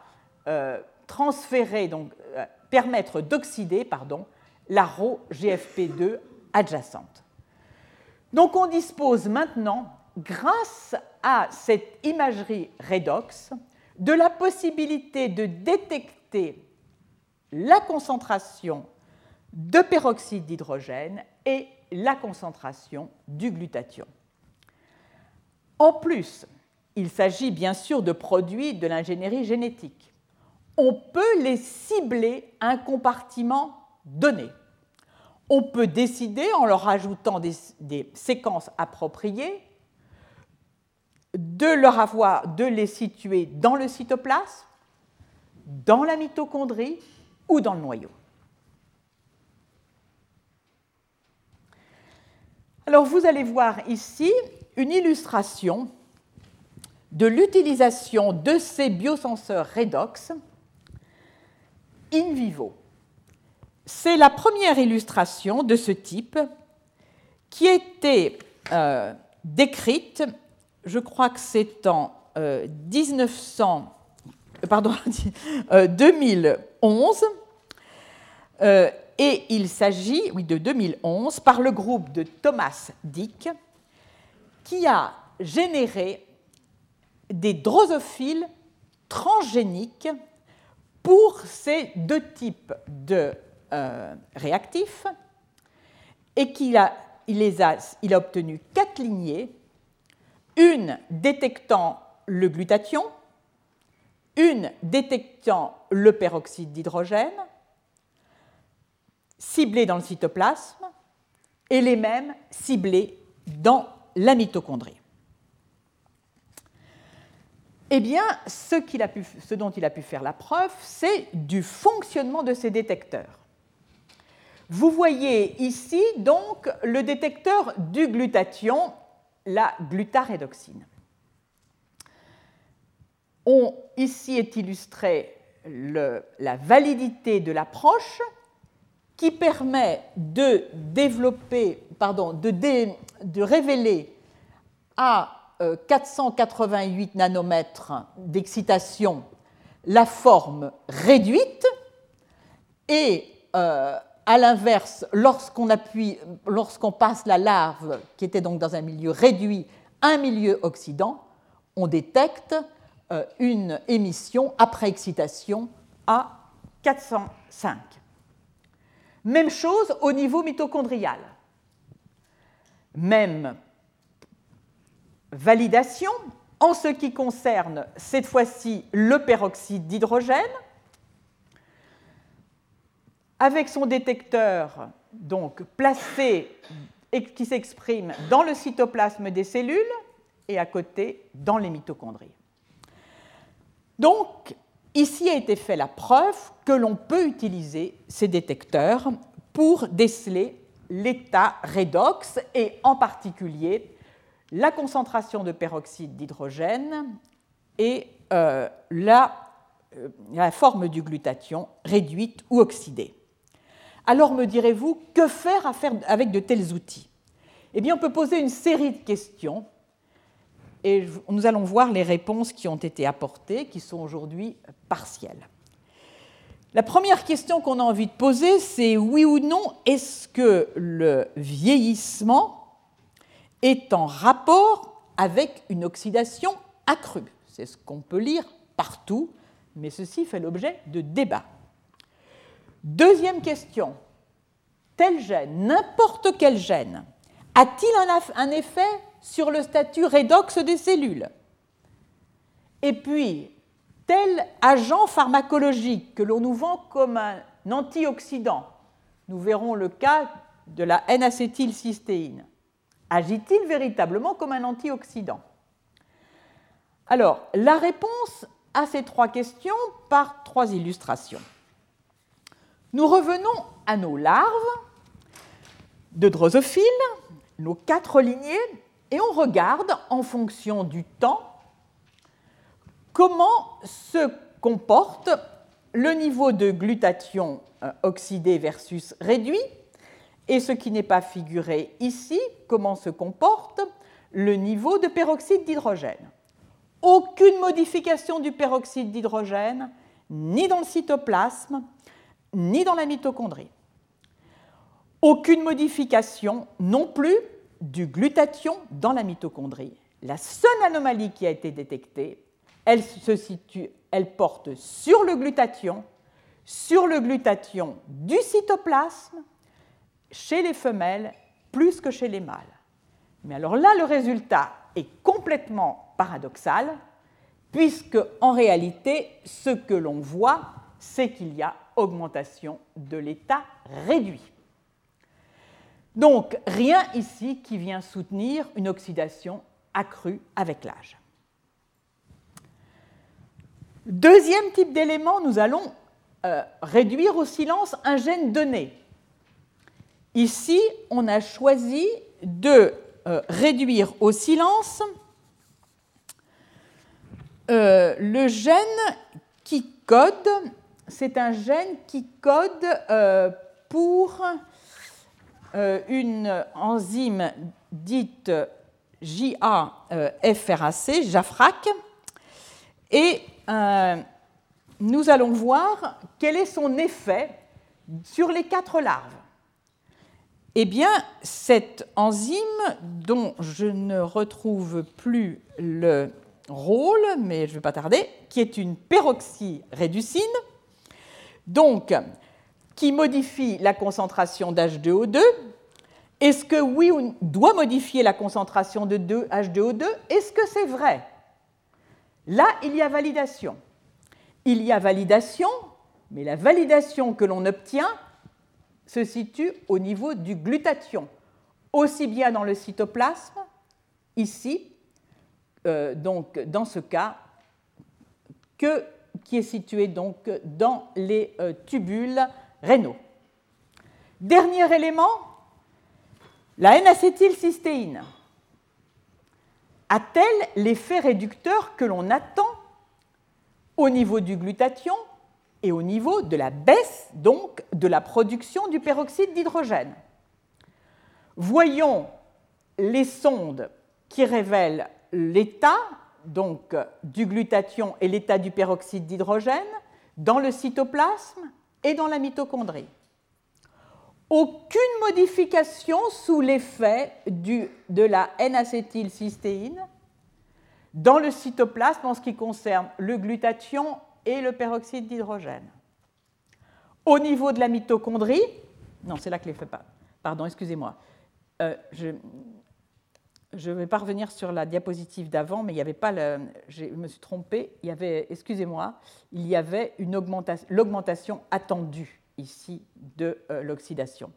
euh, transférer, donc euh, permettre d'oxyder, pardon, la ρGFP2 adjacente. Donc on dispose maintenant, grâce à cette imagerie redox, de la possibilité de détecter la concentration de peroxyde d'hydrogène et la concentration du glutathion. En plus, il s'agit bien sûr de produits de l'ingénierie génétique. On peut les cibler à un compartiment donné. On peut décider, en leur ajoutant des, des séquences appropriées, de leur avoir, de les situer dans le cytoplasme, dans la mitochondrie ou dans le noyau. Alors vous allez voir ici une illustration de l'utilisation de ces biosenseurs redox in vivo. C'est la première illustration de ce type qui était euh, décrite je crois que c'est en 1900, euh, 2011, euh, et il s'agit, oui, de 2011, par le groupe de Thomas Dick, qui a généré des drosophiles transgéniques pour ces deux types de euh, réactifs et qu'il a, il a, il a obtenu quatre lignées, une détectant le glutathion, une détectant le peroxyde d'hydrogène, ciblées dans le cytoplasme, et les mêmes ciblées dans la mitochondrie. Eh bien, ce, ce, dont il a pu faire la preuve, c'est du fonctionnement de ces détecteurs. Vous voyez ici donc le détecteur du glutathion, la glutarédoxine. On, ici est illustré la validité de l'approche qui permet de développer, pardon, de, de révéler à 488 euh, nanomètres d'excitation la forme réduite et euh, à l'inverse, lorsqu'on appuie, lorsqu'on passe la larve, qui était donc dans un milieu réduit, un milieu oxydant, on détecte euh, une émission après excitation à 405. Même chose au niveau mitochondrial. Même validation en ce qui concerne cette fois-ci le peroxyde d'hydrogène, avec son détecteur donc placé et qui s'exprime dans le cytoplasme des cellules et à côté dans les mitochondries. Donc, ici a été fait la preuve que l'on peut utiliser ces détecteurs pour déceler l'état redox et en particulier la concentration de peroxyde d'hydrogène et euh, la, euh, la forme du glutathion réduite ou oxydée. Alors me direz-vous, que faire avec de tels outils? Eh bien, on peut poser une série de questions et nous allons voir les réponses qui ont été apportées, qui sont aujourd'hui partielles. La première question qu'on a envie de poser, c'est oui ou non, est-ce que le vieillissement est en rapport avec une oxydation accrue? C'est ce qu'on peut lire partout, mais ceci fait l'objet de débats. Deuxième question, tel gène, n'importe quel gène, a-t-il un, effet sur le statut redox des cellules? Et puis, tel agent pharmacologique que l'on nous vend comme un antioxydant, nous verrons le cas de la N-acétylcystéine, agit-il véritablement comme un antioxydant? Alors, la réponse à ces trois questions par trois illustrations. Nous revenons à nos larves de drosophiles, nos quatre lignées, et on regarde en fonction du temps comment se comporte le niveau de glutathion euh, oxydé versus réduit et ce qui n'est pas figuré ici, comment se comporte le niveau de peroxyde d'hydrogène. Aucune modification du peroxyde d'hydrogène, ni dans le cytoplasme, ni dans la mitochondrie. Aucune modification non plus du glutathion dans la mitochondrie. La seule anomalie qui a été détectée, elle se situe, elle porte sur le glutathion, sur le glutathion du cytoplasme chez les femelles plus que chez les mâles. Mais alors là, le résultat est complètement paradoxal, puisque en réalité, ce que l'on voit, c'est qu'il y a augmentation de l'état réduit. Donc, rien ici qui vient soutenir une oxydation accrue avec l'âge. Deuxième type d'élément, nous allons euh, réduire au silence un gène donné Ici, on a choisi de euh, réduire au silence euh, le gène qui code, c'est un gène qui code euh, pour une enzyme dite JAFRAC, JAFRAC, et nous allons voir quel est son effet sur les quatre larves. Eh bien, cette enzyme, dont je ne retrouve plus le rôle, mais je ne vais pas tarder, qui est une peroxyréducine, donc qui modifie la concentration d'H2O2. Est-ce que oui, on doit modifier la concentration de H2O2 Est-ce que c'est vrai? Là, il y a validation. Il y a validation, mais la validation que l'on obtient se situe au niveau du glutathion, aussi bien dans le cytoplasme, ici, euh, donc dans ce cas, que qui est situé donc dans les euh, tubules rénaux. Dernier élément, la N-acétylcystéine a-t-elle l'effet réducteur que l'on attend au niveau du glutathion et au niveau de la baisse donc de la production du peroxyde d'hydrogène? Voyons les sondes qui révèlent l'état donc du glutathion et l'état du peroxyde d'hydrogène dans le cytoplasme et dans la mitochondrie. Aucune modification sous l'effet de la N-acétylcystéine dans le cytoplasme en ce qui concerne le glutathion et le peroxyde d'hydrogène. Au niveau de la mitochondrie, non, c'est là que les fait pas. Pardon, excusez-moi. Euh, ne vais pas revenir sur la diapositive d'avant, mais il n'y avait pas le. Je me suis trompée. Il y avait, excusez-moi, il y avait une augmentation, l'augmentation attendue ici de euh, l'oxydation.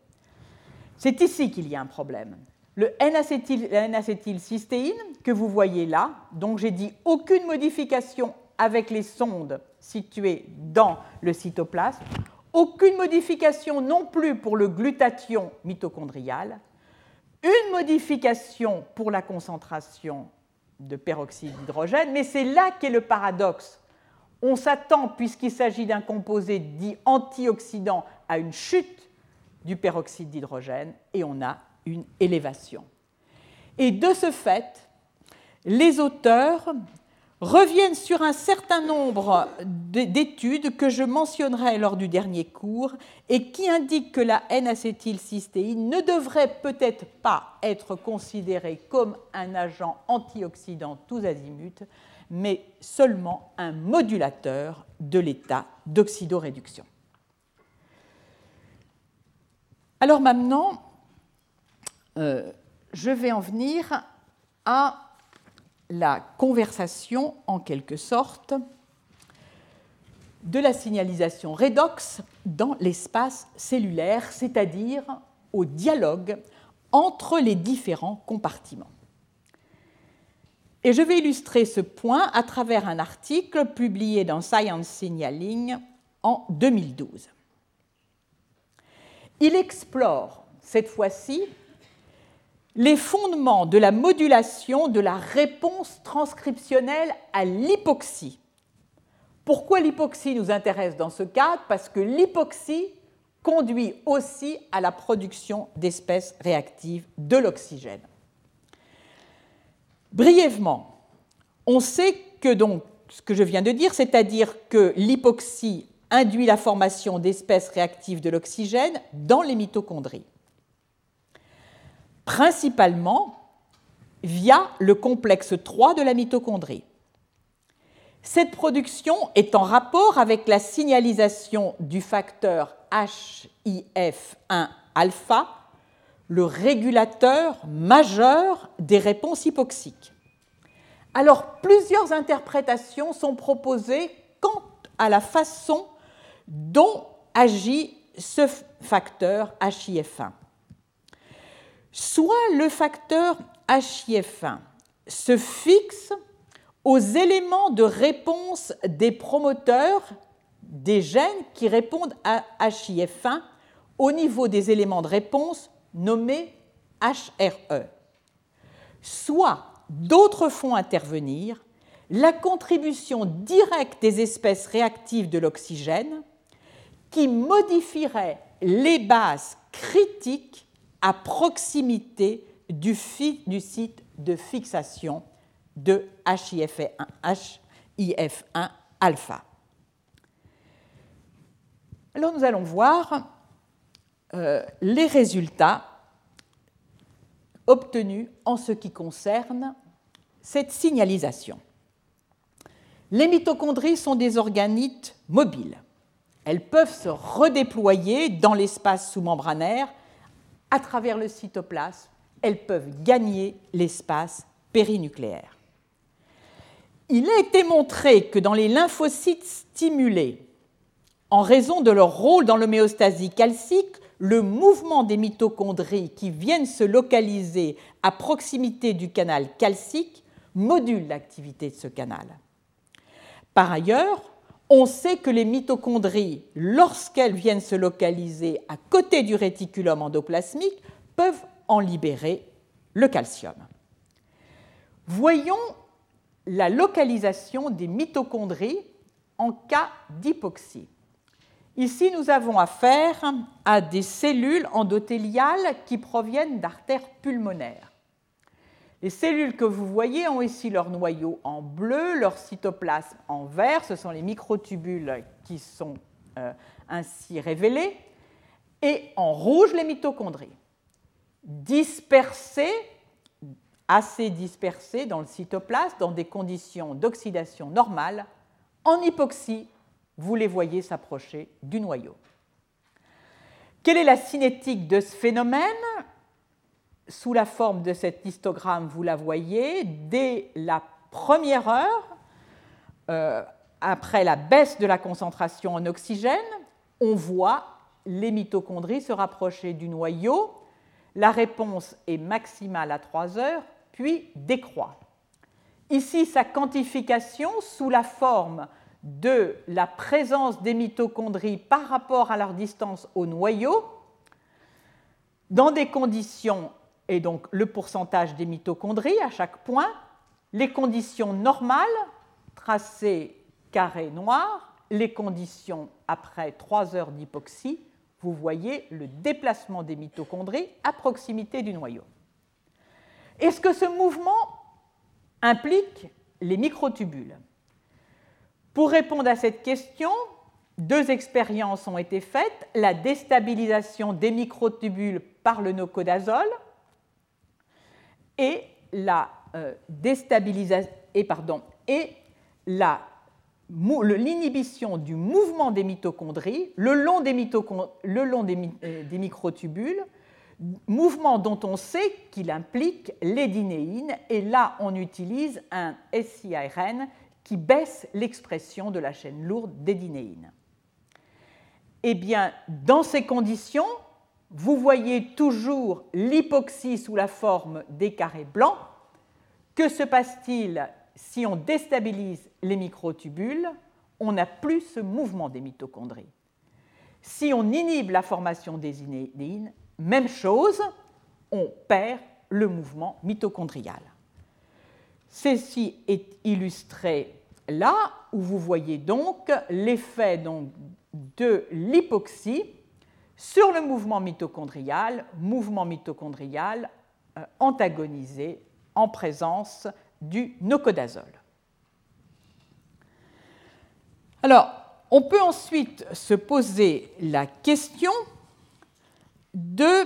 C'est ici qu'il y a un problème. Le N-acétylcystéine que vous voyez là, donc j'ai dit aucune modification avec les sondes situées dans le cytoplasme, aucune modification non plus pour le glutathion mitochondrial, une modification pour la concentration de peroxyde d'hydrogène, mais c'est là qu'est le paradoxe. On s'attend, puisqu'il s'agit d'un composé dit antioxydant, à une chute du peroxyde d'hydrogène et on a une élévation. Et de ce fait, les auteurs reviennent sur un certain nombre d'études que je mentionnerai lors du dernier cours et qui indiquent que la N-acétylcystéine ne devrait peut-être pas être considérée comme un agent antioxydant tous azimuts, mais seulement un modulateur de l'état d'oxydoréduction. Alors maintenant, euh, je vais en venir à la conversation, en quelque sorte, de la signalisation redox dans l'espace cellulaire, c'est-à-dire au dialogue entre les différents compartiments. Et je vais illustrer ce point à travers un article publié dans Science Signaling en 2012. Il explore cette fois-ci les fondements de la modulation de la réponse transcriptionnelle à l'hypoxie. Pourquoi l'hypoxie nous intéresse dans ce cadre Parce que l'hypoxie conduit aussi à la production d'espèces réactives de l'oxygène. Brièvement, on sait que donc ce que je viens de dire, c'est-à-dire que l'hypoxie induit la formation d'espèces réactives de l'oxygène dans les mitochondries principalement via le complexe 3 de la mitochondrie. Cette production est en rapport avec la signalisation du facteur HIF1-alpha, le régulateur majeur des réponses hypoxiques. Alors, plusieurs interprétations sont proposées quant à la façon dont agit ce facteur HIF1 soit le facteur HIF1 se fixe aux éléments de réponse des promoteurs des gènes qui répondent à HIF1 au niveau des éléments de réponse nommés HRE. Soit d'autres font intervenir la contribution directe des espèces réactives de l'oxygène qui modifierait les bases critiques à proximité du, site de fixation de HIF1, HIF1 alpha. Alors nous allons voir euh, les résultats obtenus en ce qui concerne cette signalisation. Les mitochondries sont des organites mobiles. Elles peuvent se redéployer dans l'espace sous-membranaire à travers le cytoplasme. Elles peuvent gagner l'espace périnucléaire. Il a été montré que dans les lymphocytes stimulés, en raison de leur rôle dans l'homéostasie calcique, le mouvement des mitochondries qui viennent se localiser à proximité du canal calcique module l'activité de ce canal. Par ailleurs, on sait que les mitochondries, lorsqu'elles viennent se localiser à côté du réticulum endoplasmique, peuvent en libérer le calcium. Voyons la localisation des mitochondries en cas d'hypoxie. Ici, nous avons affaire à des cellules endothéliales qui proviennent d'artères pulmonaires. Les cellules que vous voyez ont ici leur noyau en bleu, leur cytoplasme en vert, ce sont les microtubules qui sont euh, ainsi révélés, et en rouge les mitochondries, dispersées, assez dispersées dans le cytoplasme dans des conditions d'oxydation normales, en hypoxie vous les voyez s'approcher du noyau. Quelle est la cinétique de ce phénomène? Sous la forme de cet histogramme, vous la voyez, dès la première heure, euh, après la baisse de la concentration en oxygène, on voit les mitochondries se rapprocher du noyau. La réponse est maximale à 3 heures, puis décroît. Ici, sa quantification sous la forme de la présence des mitochondries par rapport à leur distance au noyau dans des conditions, et donc le pourcentage des mitochondries à chaque point, les conditions normales, tracées carré noir, les conditions après 3 heures d'hypoxie, vous voyez le déplacement des mitochondries à proximité du noyau. Est-ce que ce mouvement implique les microtubules? Pour répondre à cette question, deux expériences ont été faites, la déstabilisation des microtubules par le nocodazole et la euh, déstabilisation et pardon et l'inhibition du mouvement des mitochondries le long des, le long euh, des, microtubules, mouvement dont on sait qu'il implique l'édinéine, et là on utilise un SIRN qui baisse l'expression de la chaîne lourde d'édinéine. Eh bien, dans ces conditions, vous voyez toujours l'hypoxie sous la forme des carrés blancs. Que se passe-t-il si on déstabilise les microtubules? On n'a plus ce mouvement des mitochondries. Si on inhibe la formation des inédines, même chose, on perd le mouvement mitochondrial. Ceci est illustré là où vous voyez donc l'effet de l'hypoxie sur le mouvement mitochondrial, mouvement mitochondrial euh, antagonisé en présence du nocodazole. Alors, on peut ensuite se poser la question de,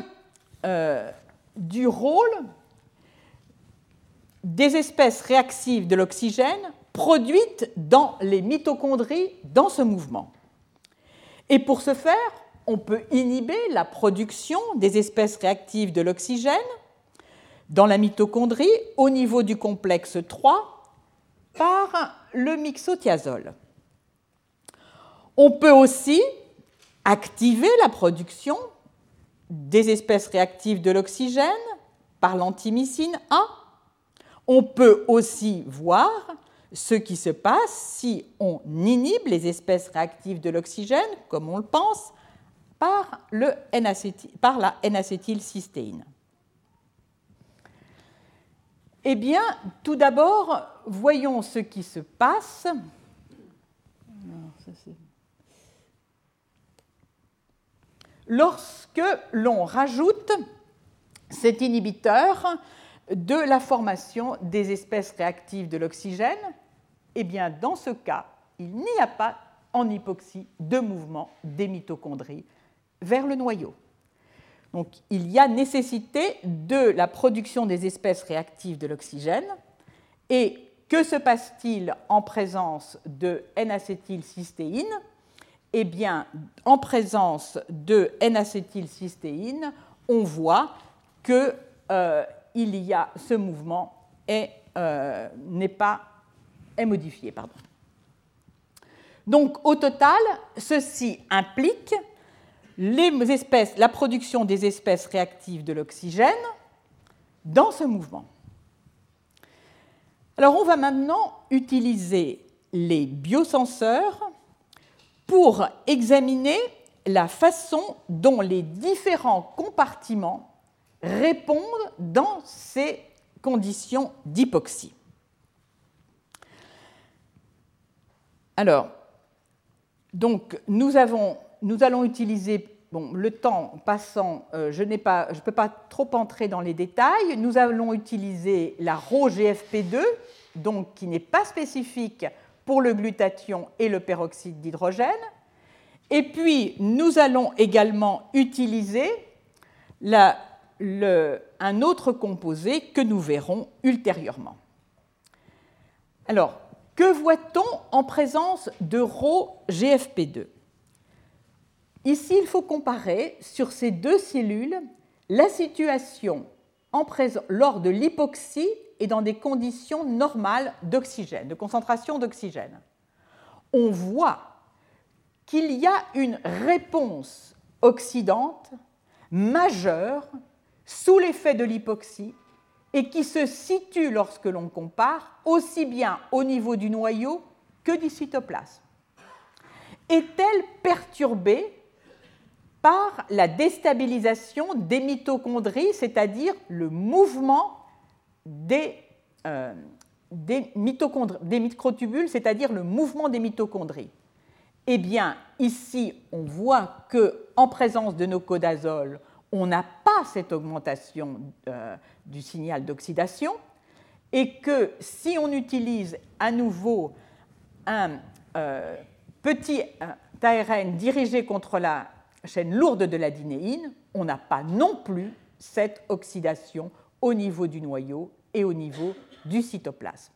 euh, du rôle des espèces réactives de l'oxygène produites dans les mitochondries dans ce mouvement. Et pour ce faire, on peut inhiber la production des espèces réactives de l'oxygène dans la mitochondrie au niveau du complexe 3 par le mixothiazole. On peut aussi activer la production des espèces réactives de l'oxygène par l'antimycine A on peut aussi voir ce qui se passe si on inhibe les espèces réactives de l'oxygène, comme on le pense, par, la N-acétylcystéine Eh bien, tout d'abord, voyons ce qui se passe. Lorsque l'on rajoute cet inhibiteur de la formation des espèces réactives de l'oxygène, eh bien, dans ce cas, il n'y a pas en hypoxie de mouvement des mitochondries vers le noyau. Donc, il y a nécessité de la production des espèces réactives de l'oxygène. Et que se passe-t-il en présence de N-acétylcystéine? Eh bien, en présence de N-acétylcystéine, on voit que euh, a ce mouvement et euh, n'est pas est modifié. Pardon. Donc au total, ceci implique les espèces, la production des espèces réactives de l'oxygène dans ce mouvement. Alors on va maintenant utiliser les biosenseurs pour examiner la façon dont les différents compartiments répondent dans ces conditions d'hypoxie. Alors, donc, nous, avons, nous allons utiliser, bon, le temps passant, euh, je ne peux pas trop entrer dans les détails, nous allons utiliser la RHO-GFP2, donc qui n'est pas spécifique pour le glutathion et le peroxyde d'hydrogène. Et puis, nous allons également utiliser un autre composé que nous verrons ultérieurement. Alors, que voit-on en présence de Rho-GFP2 Ici, il faut comparer sur ces deux cellules la situation lors de l'hypoxie et dans des conditions normales d'oxygène, de concentration d'oxygène. On voit qu'il y a une réponse oxydante majeure sous l'effet de l'hypoxie et qui se situe lorsque l'on compare aussi bien au niveau du noyau que du cytoplasme. Est-elle perturbée par la déstabilisation des mitochondries, c'est-à-dire le mouvement des, euh, des, microtubules, c'est-à-dire le mouvement des mitochondries. Eh bien, ici, on voit que en présence de nos codazole, on n'a pas cette augmentation euh, du signal d'oxydation et que si on utilise à nouveau un euh, petit ARN dirigé contre la chaîne lourde de la dinéine, on n'a pas non plus cette oxydation au niveau du noyau et au niveau du cytoplasme.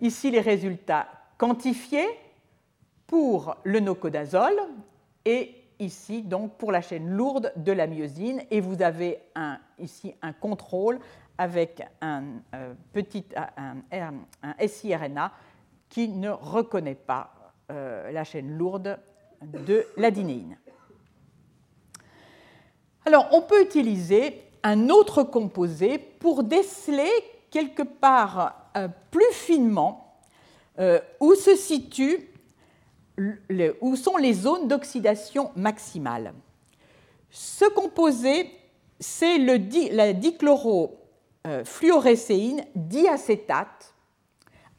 Ici, les résultats quantifiés pour le nocodazole et ici donc pour la chaîne lourde de la myosine et vous avez ici un contrôle avec un, euh, petit, un, siRNA qui ne reconnaît pas euh, la chaîne lourde de l'adénéine. Alors on peut utiliser un autre composé pour déceler quelque part euh, plus finement où se situe où sont les zones d'oxydation maximale. Ce composé, c'est la dichlorofluorécéine diacétate,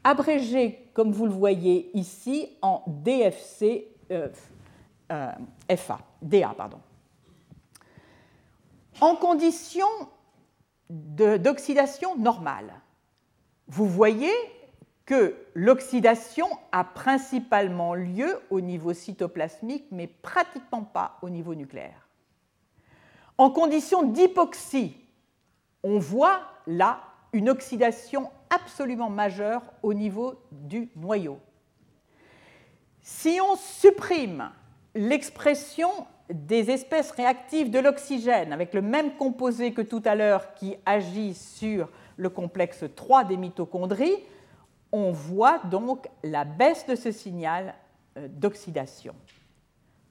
abrégé, comme vous le voyez ici, en DFC euh, euh, FA, DA. Pardon. En conditions d'oxydation normale, vous voyez que l'oxydation a principalement lieu au niveau cytoplasmique, mais pratiquement pas au niveau nucléaire. En conditions d'hypoxie, on voit là une oxydation absolument majeure au niveau du noyau. Si on supprime l'expression des espèces réactives de l'oxygène avec le même composé que tout à l'heure qui agit sur le complexe 3 des mitochondries, on voit donc la baisse de ce signal euh, d'oxydation.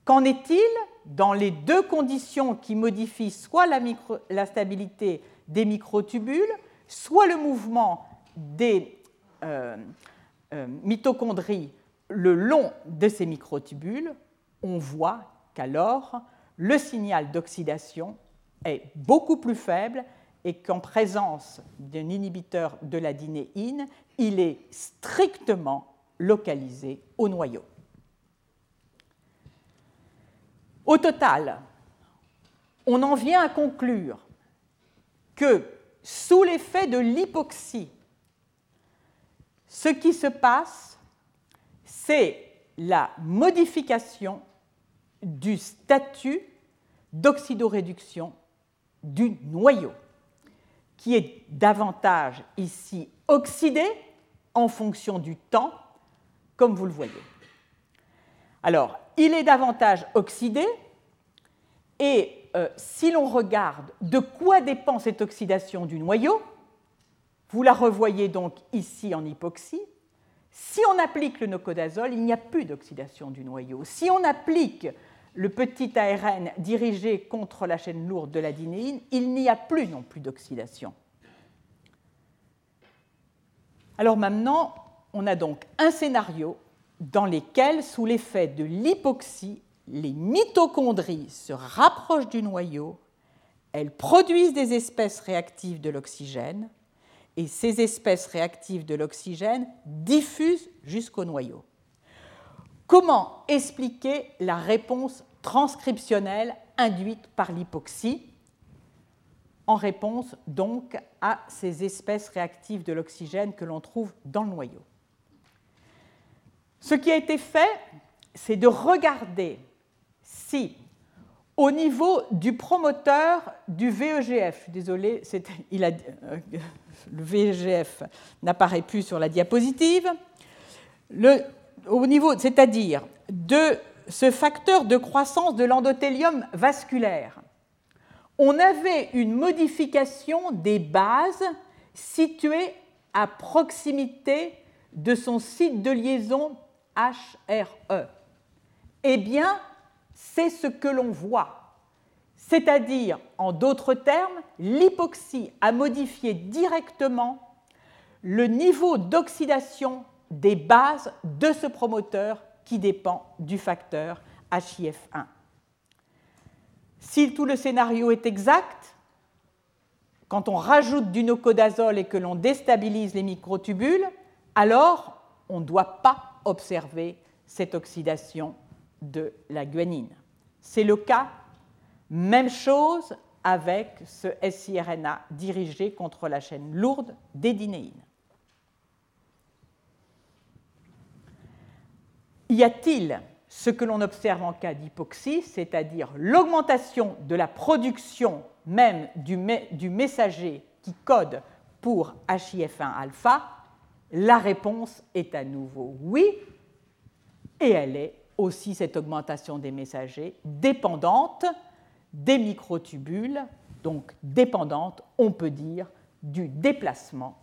Qu'en est-il dans les deux conditions qui modifient soit la, stabilité des microtubules, soit le mouvement des euh, euh, mitochondries le long de ces microtubules On voit qu'alors le signal d'oxydation est beaucoup plus faible et qu'en présence d'un inhibiteur de la dinéine, il est strictement localisé au noyau. Au total, on en vient à conclure que sous l'effet de l'hypoxie, ce qui se passe, c'est la modification du statut d'oxydoréduction du noyau, qui est davantage ici oxydé en fonction du temps, comme vous le voyez. Alors, il est davantage oxydé, et euh, si l'on regarde de quoi dépend cette oxydation du noyau, vous la revoyez donc ici en hypoxie. Si on applique le nocodazole, il n'y a plus d'oxydation du noyau. Si on applique le petit ARN dirigé contre la chaîne lourde de la dinéine, il n'y a plus non plus d'oxydation. Alors maintenant, on a donc un scénario dans lequel, sous l'effet de l'hypoxie, les mitochondries se rapprochent du noyau, elles produisent des espèces réactives de l'oxygène, et ces espèces réactives de l'oxygène diffusent jusqu'au noyau. Comment expliquer la réponse transcriptionnelle induite par l'hypoxie? En réponse donc à ces espèces réactives de l'oxygène que l'on trouve dans le noyau Ce qui a été fait, c'est de regarder si, au niveau du promoteur du VEGF, désolé, euh, le VEGF n'apparaît plus sur la diapositive, au niveau, c'est-à-dire de ce facteur de croissance de l'endothélium vasculaire, on avait une modification des bases situées à proximité de son site de liaison HRE. Eh bien, c'est ce que l'on voit. C'est-à-dire, en d'autres termes, l'hypoxie a modifié directement le niveau d'oxydation des bases de ce promoteur qui dépend du facteur HIF1. Si tout le scénario est exact, quand on rajoute du nocodazole et que l'on déstabilise les microtubules, alors on ne doit pas observer cette oxydation de la guanine. C'est le cas, même chose avec ce siRNA dirigé contre la chaîne lourde des dinéines. Y a-t-il ce que l'on observe en cas d'hypoxie, c'est-à-dire l'augmentation de la production même du, messager qui code pour HIF1-alpha La réponse est à nouveau oui, et elle est aussi cette augmentation des messagers dépendante des microtubules, donc dépendante, on peut dire, du déplacement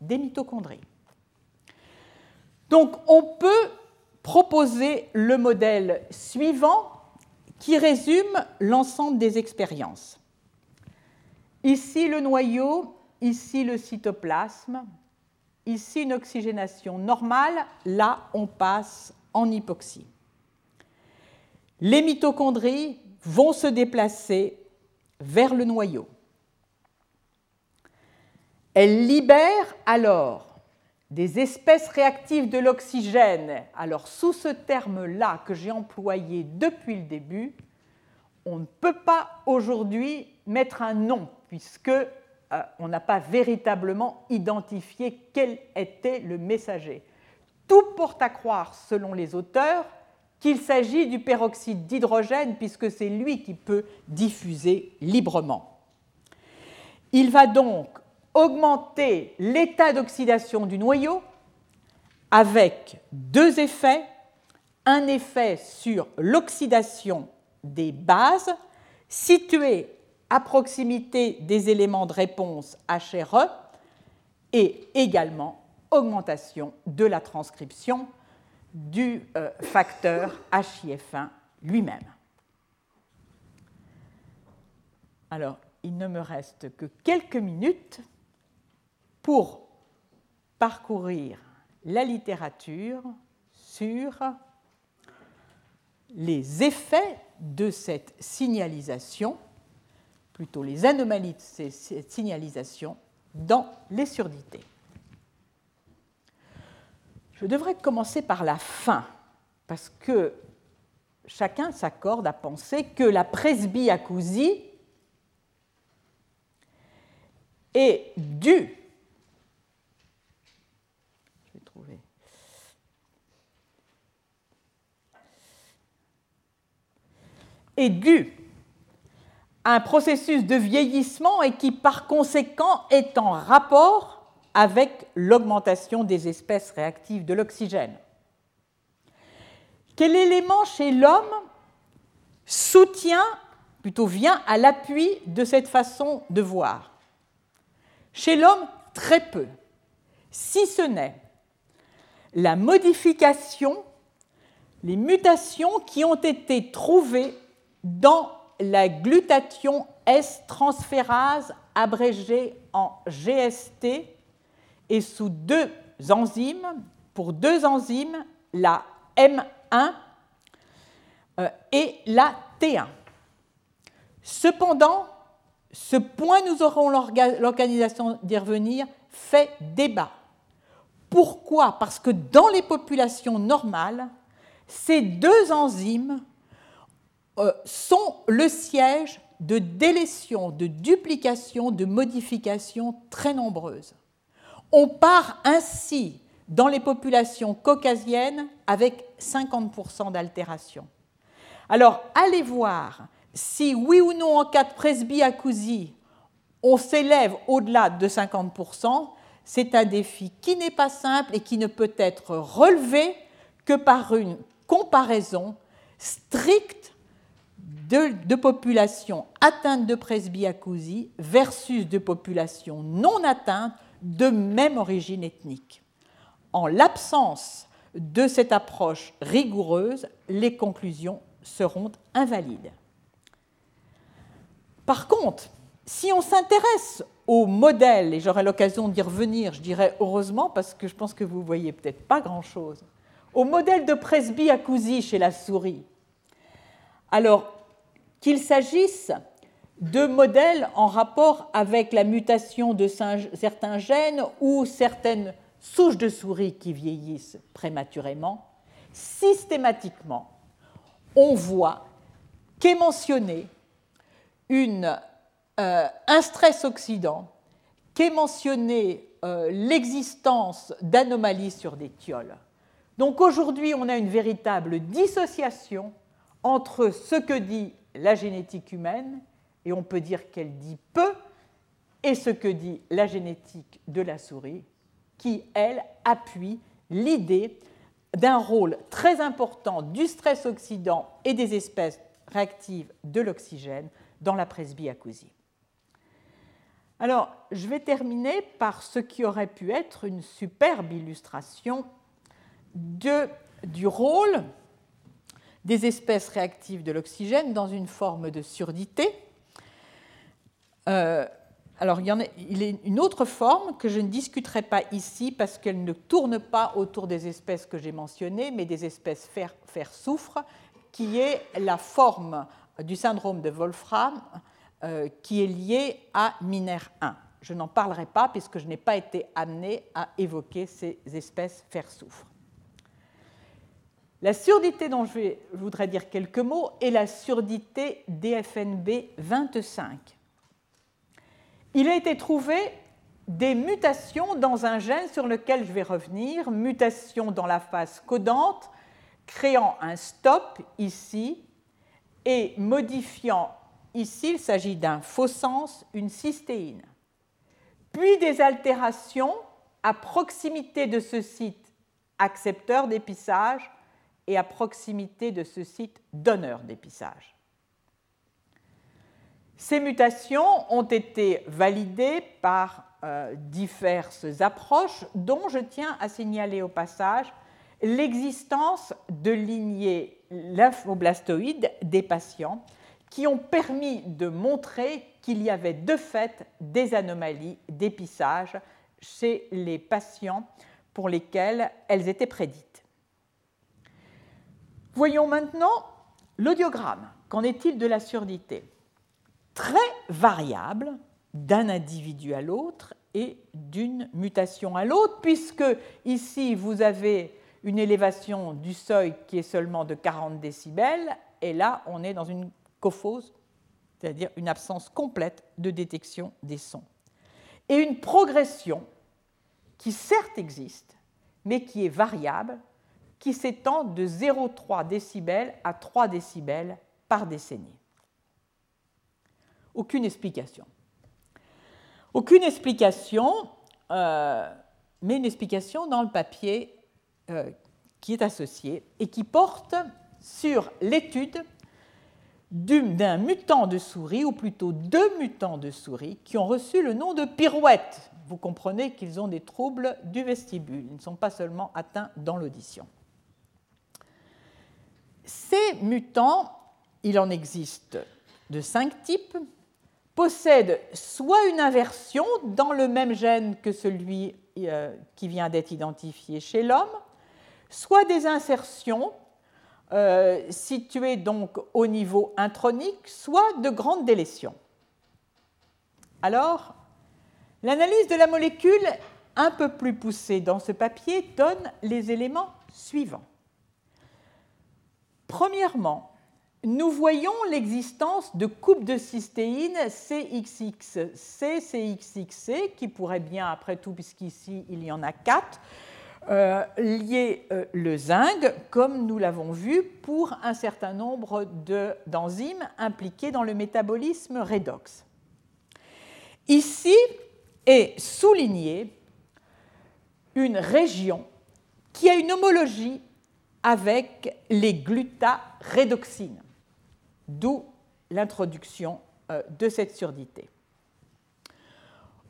des mitochondries. Donc on peut proposer le modèle suivant qui résume l'ensemble des expériences. Ici le noyau, ici le cytoplasme, ici une oxygénation normale, là on passe en hypoxie. Les mitochondries vont se déplacer vers le noyau. Elles libèrent alors des espèces réactives de l'oxygène. Alors sous ce terme-là que j'ai employé depuis le début, on ne peut pas aujourd'hui mettre un nom puisque euh, on n'a pas véritablement identifié quel était le messager. Tout porte à croire, selon les auteurs, qu'il s'agit du peroxyde d'hydrogène puisque c'est lui qui peut diffuser librement. Il va donc augmenter l'état d'oxydation du noyau avec deux effets. Un effet sur l'oxydation des bases situées à proximité des éléments de réponse HRE et également augmentation de la transcription du euh, facteur HIF1 lui-même. Alors, il ne me reste que quelques minutes pour parcourir la littérature sur les effets de cette signalisation, plutôt les anomalies de cette signalisation, dans les surdités. Je devrais commencer par la fin, parce que chacun s'accorde à penser que la presbyacousie est due. Est dû à un processus de vieillissement et qui par conséquent est en rapport avec l'augmentation des espèces réactives de l'oxygène. Quel élément chez l'homme soutient, plutôt vient à l'appui de cette façon de voir? Chez l'homme, très peu, si ce n'est la modification, les mutations qui ont été trouvées dans la glutathion S-transférase abrégée en GST et sous deux enzymes, pour deux enzymes, la M1 euh, et la T1. Cependant, ce point, nous aurons l'organisation d'y revenir, fait débat. Pourquoi? Parce que dans les populations normales, ces deux enzymes euh, sont le siège de délétions, de duplications, de modifications très nombreuses. On part ainsi dans les populations caucasiennes avec 50% d'altération. Alors, allez voir si oui ou non en cas de presbyacousie, on s'élève au-delà de 50%. C'est un défi qui n'est pas simple et qui ne peut être relevé que par une comparaison stricte de, populations atteintes de presbyacousie versus de populations non atteintes de même origine ethnique. En l'absence de cette approche rigoureuse, les conclusions seront invalides. Par contre, si on s'intéresse au modèle, et j'aurai l'occasion d'y revenir, je dirais heureusement, parce que je pense que vous voyez peut-être pas grand-chose, au modèle de presbyacousie chez la souris, alors qu'il s'agisse de modèles en rapport avec la mutation de certains gènes ou certaines souches de souris qui vieillissent prématurément, systématiquement, on voit qu'est mentionné euh, un stress oxydant, qu'est mentionné euh, l'existence d'anomalies sur des thioles. Donc aujourd'hui, on a une véritable dissociation entre ce que dit la génétique humaine, et on peut dire qu'elle dit peu, et ce que dit la génétique de la souris, qui, elle, appuie l'idée d'un rôle très important du stress oxydant et des espèces réactives de l'oxygène dans la presbyacousie. Alors, je vais terminer par ce qui aurait pu être une superbe illustration de, du rôle des espèces réactives de l'oxygène dans une forme de surdité. Euh, alors, il y, en a, il une autre forme que je ne discuterai pas ici parce qu'elle ne tourne pas autour des espèces que j'ai mentionnées, mais des espèces fer-soufre, qui est la forme du syndrome de Wolfram euh, qui est liée à Miner 1. Je n'en parlerai pas puisque je n'ai pas été amené à évoquer ces espèces fer-soufre. La surdité dont je, voudrais dire quelques mots est la surdité DFNB 25. Il a été trouvé des mutations dans un gène sur lequel je vais revenir, mutations dans la phase codante, créant un stop ici et modifiant ici, il s'agit d'un faux sens, une cystéine. Puis des altérations à proximité de ce site accepteur d'épissage et à proximité de ce site donneur d'épissage. Ces mutations ont été validées par euh, diverses approches, dont je tiens à signaler au passage l'existence de lignées lymphoblastoïdes des patients qui ont permis de montrer qu'il y avait de fait des anomalies d'épissage chez les patients pour lesquels elles étaient prédites. Voyons maintenant L'audiogramme, qu'en est-il de la surdité? Très variable d'un individu à l'autre et d'une mutation à l'autre, puisque ici vous avez une élévation du seuil qui est seulement de 40 décibels, et là on est dans une cophose, c'est-à-dire une absence complète de détection des sons. Et une progression qui certes existe, mais qui est variable, qui s'étend de 0,3 décibels à 3 décibels par décennie. Aucune explication. Aucune explication, euh, mais une explication dans le papier euh, qui est associé et qui porte sur l'étude d'un mutant de souris, ou plutôt deux mutants de souris, qui ont reçu le nom de pirouette. Vous comprenez qu'ils ont des troubles du vestibule, ils ne sont pas seulement atteints dans l'audition. Ces mutants, il en existe de cinq types, possèdent soit une inversion dans le même gène que celui euh, qui vient d'être identifié chez l'homme, soit des insertions euh, situées donc au niveau intronique, soit de grandes délétions. Alors, l'analyse de la molécule un peu plus poussée dans ce papier donne les éléments suivants. Premièrement, nous voyons l'existence de coupes de cystéine CXXC, CXXC, qui pourraient bien, après tout, puisqu'ici il y en a quatre, euh, lier euh, le zinc, comme nous l'avons vu, pour un certain nombre d'enzymes impliquées dans le métabolisme redox. Ici est soulignée une région qui a une homologie avec les glutarédoxines, d'où l'introduction euh, de cette surdité.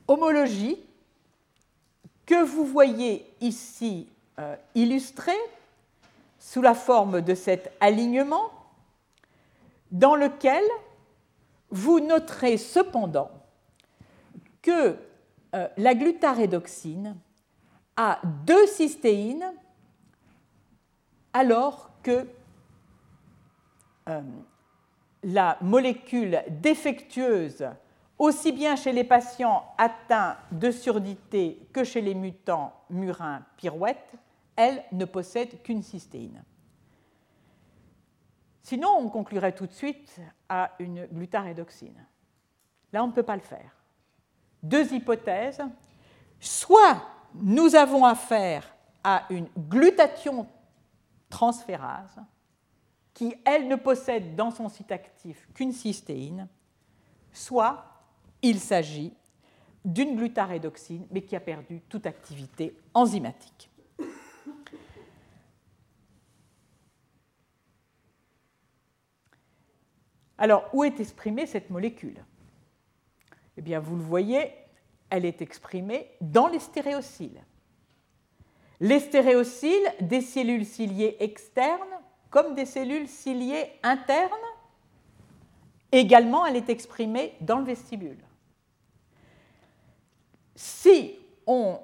Homologie que vous voyez ici euh, illustrée sous la forme de cet alignement dans lequel vous noterez cependant que euh, la glutarédoxine a deux cystéines alors que la molécule défectueuse, aussi bien chez les patients atteints de surdité que chez les mutants murins pirouettes, elle ne possède qu'une cystéine. Sinon, on conclurait tout de suite à une glutarédoxine. Là, on ne peut pas le faire. Deux hypothèses. Soit nous avons affaire à une glutathion transférase, qui, elle, ne possède dans son site actif qu'une cystéine, soit il s'agit d'une glutarédoxine, mais qui a perdu toute activité enzymatique. Alors, où est exprimée cette molécule? Eh bien, vous le voyez, elle est exprimée dans les stéréocyles. Les stéréocyles, des cellules ciliées externes comme des cellules ciliées internes. Également, elle est exprimée dans le vestibule. Si on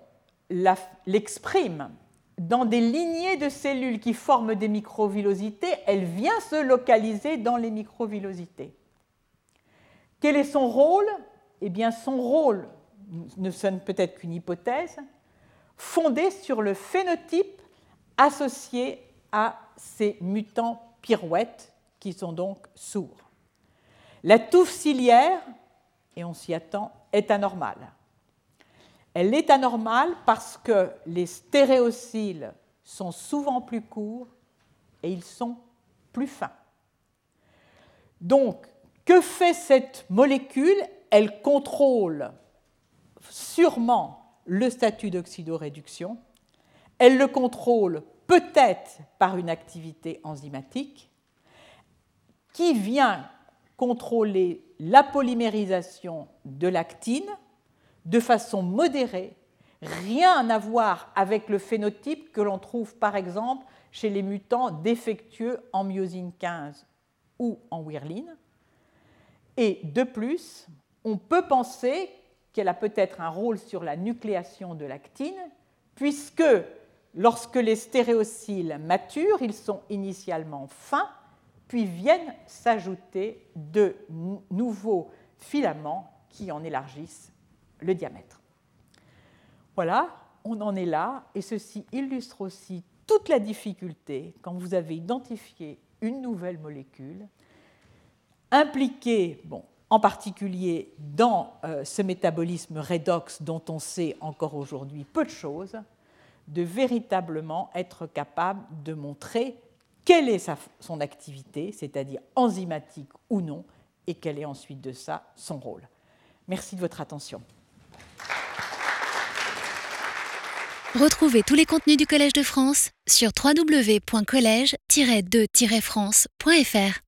l'exprime dans des lignées de cellules qui forment des microvillosités, elle vient se localiser dans les microvillosités. Quel est son rôle? Eh bien, son rôle ne sonne peut-être qu'une hypothèse, fondée sur le phénotype associé à ces mutants pirouettes qui sont donc sourds. La touffe ciliaire, et on s'y attend, est anormale. Elle est anormale parce que les stéréocyles sont souvent plus courts et ils sont plus fins. Donc, que fait cette molécule? Elle contrôle sûrement le statut d'oxydoréduction. Elle le contrôle peut-être par une activité enzymatique qui vient contrôler la polymérisation de l'actine de façon modérée, rien à voir avec le phénotype que l'on trouve par exemple chez les mutants défectueux en myosine 15 ou en wirline. Et de plus, on peut penser qu'elle a peut-être un rôle sur la nucléation de l'actine, puisque lorsque les stéréocyles maturent, ils sont initialement fins, puis viennent s'ajouter de nouveaux filaments qui en élargissent le diamètre. Voilà, on en est là, et ceci illustre aussi toute la difficulté quand vous avez identifié une nouvelle molécule impliquée, en particulier dans euh, ce métabolisme redox dont on sait encore aujourd'hui peu de choses, de véritablement être capable de montrer quelle est son activité, c'est-à-dire enzymatique ou non, et quel est ensuite de ça son rôle. Merci de votre attention. Retrouvez tous les contenus du Collège de France sur www.colège-2-france.fr.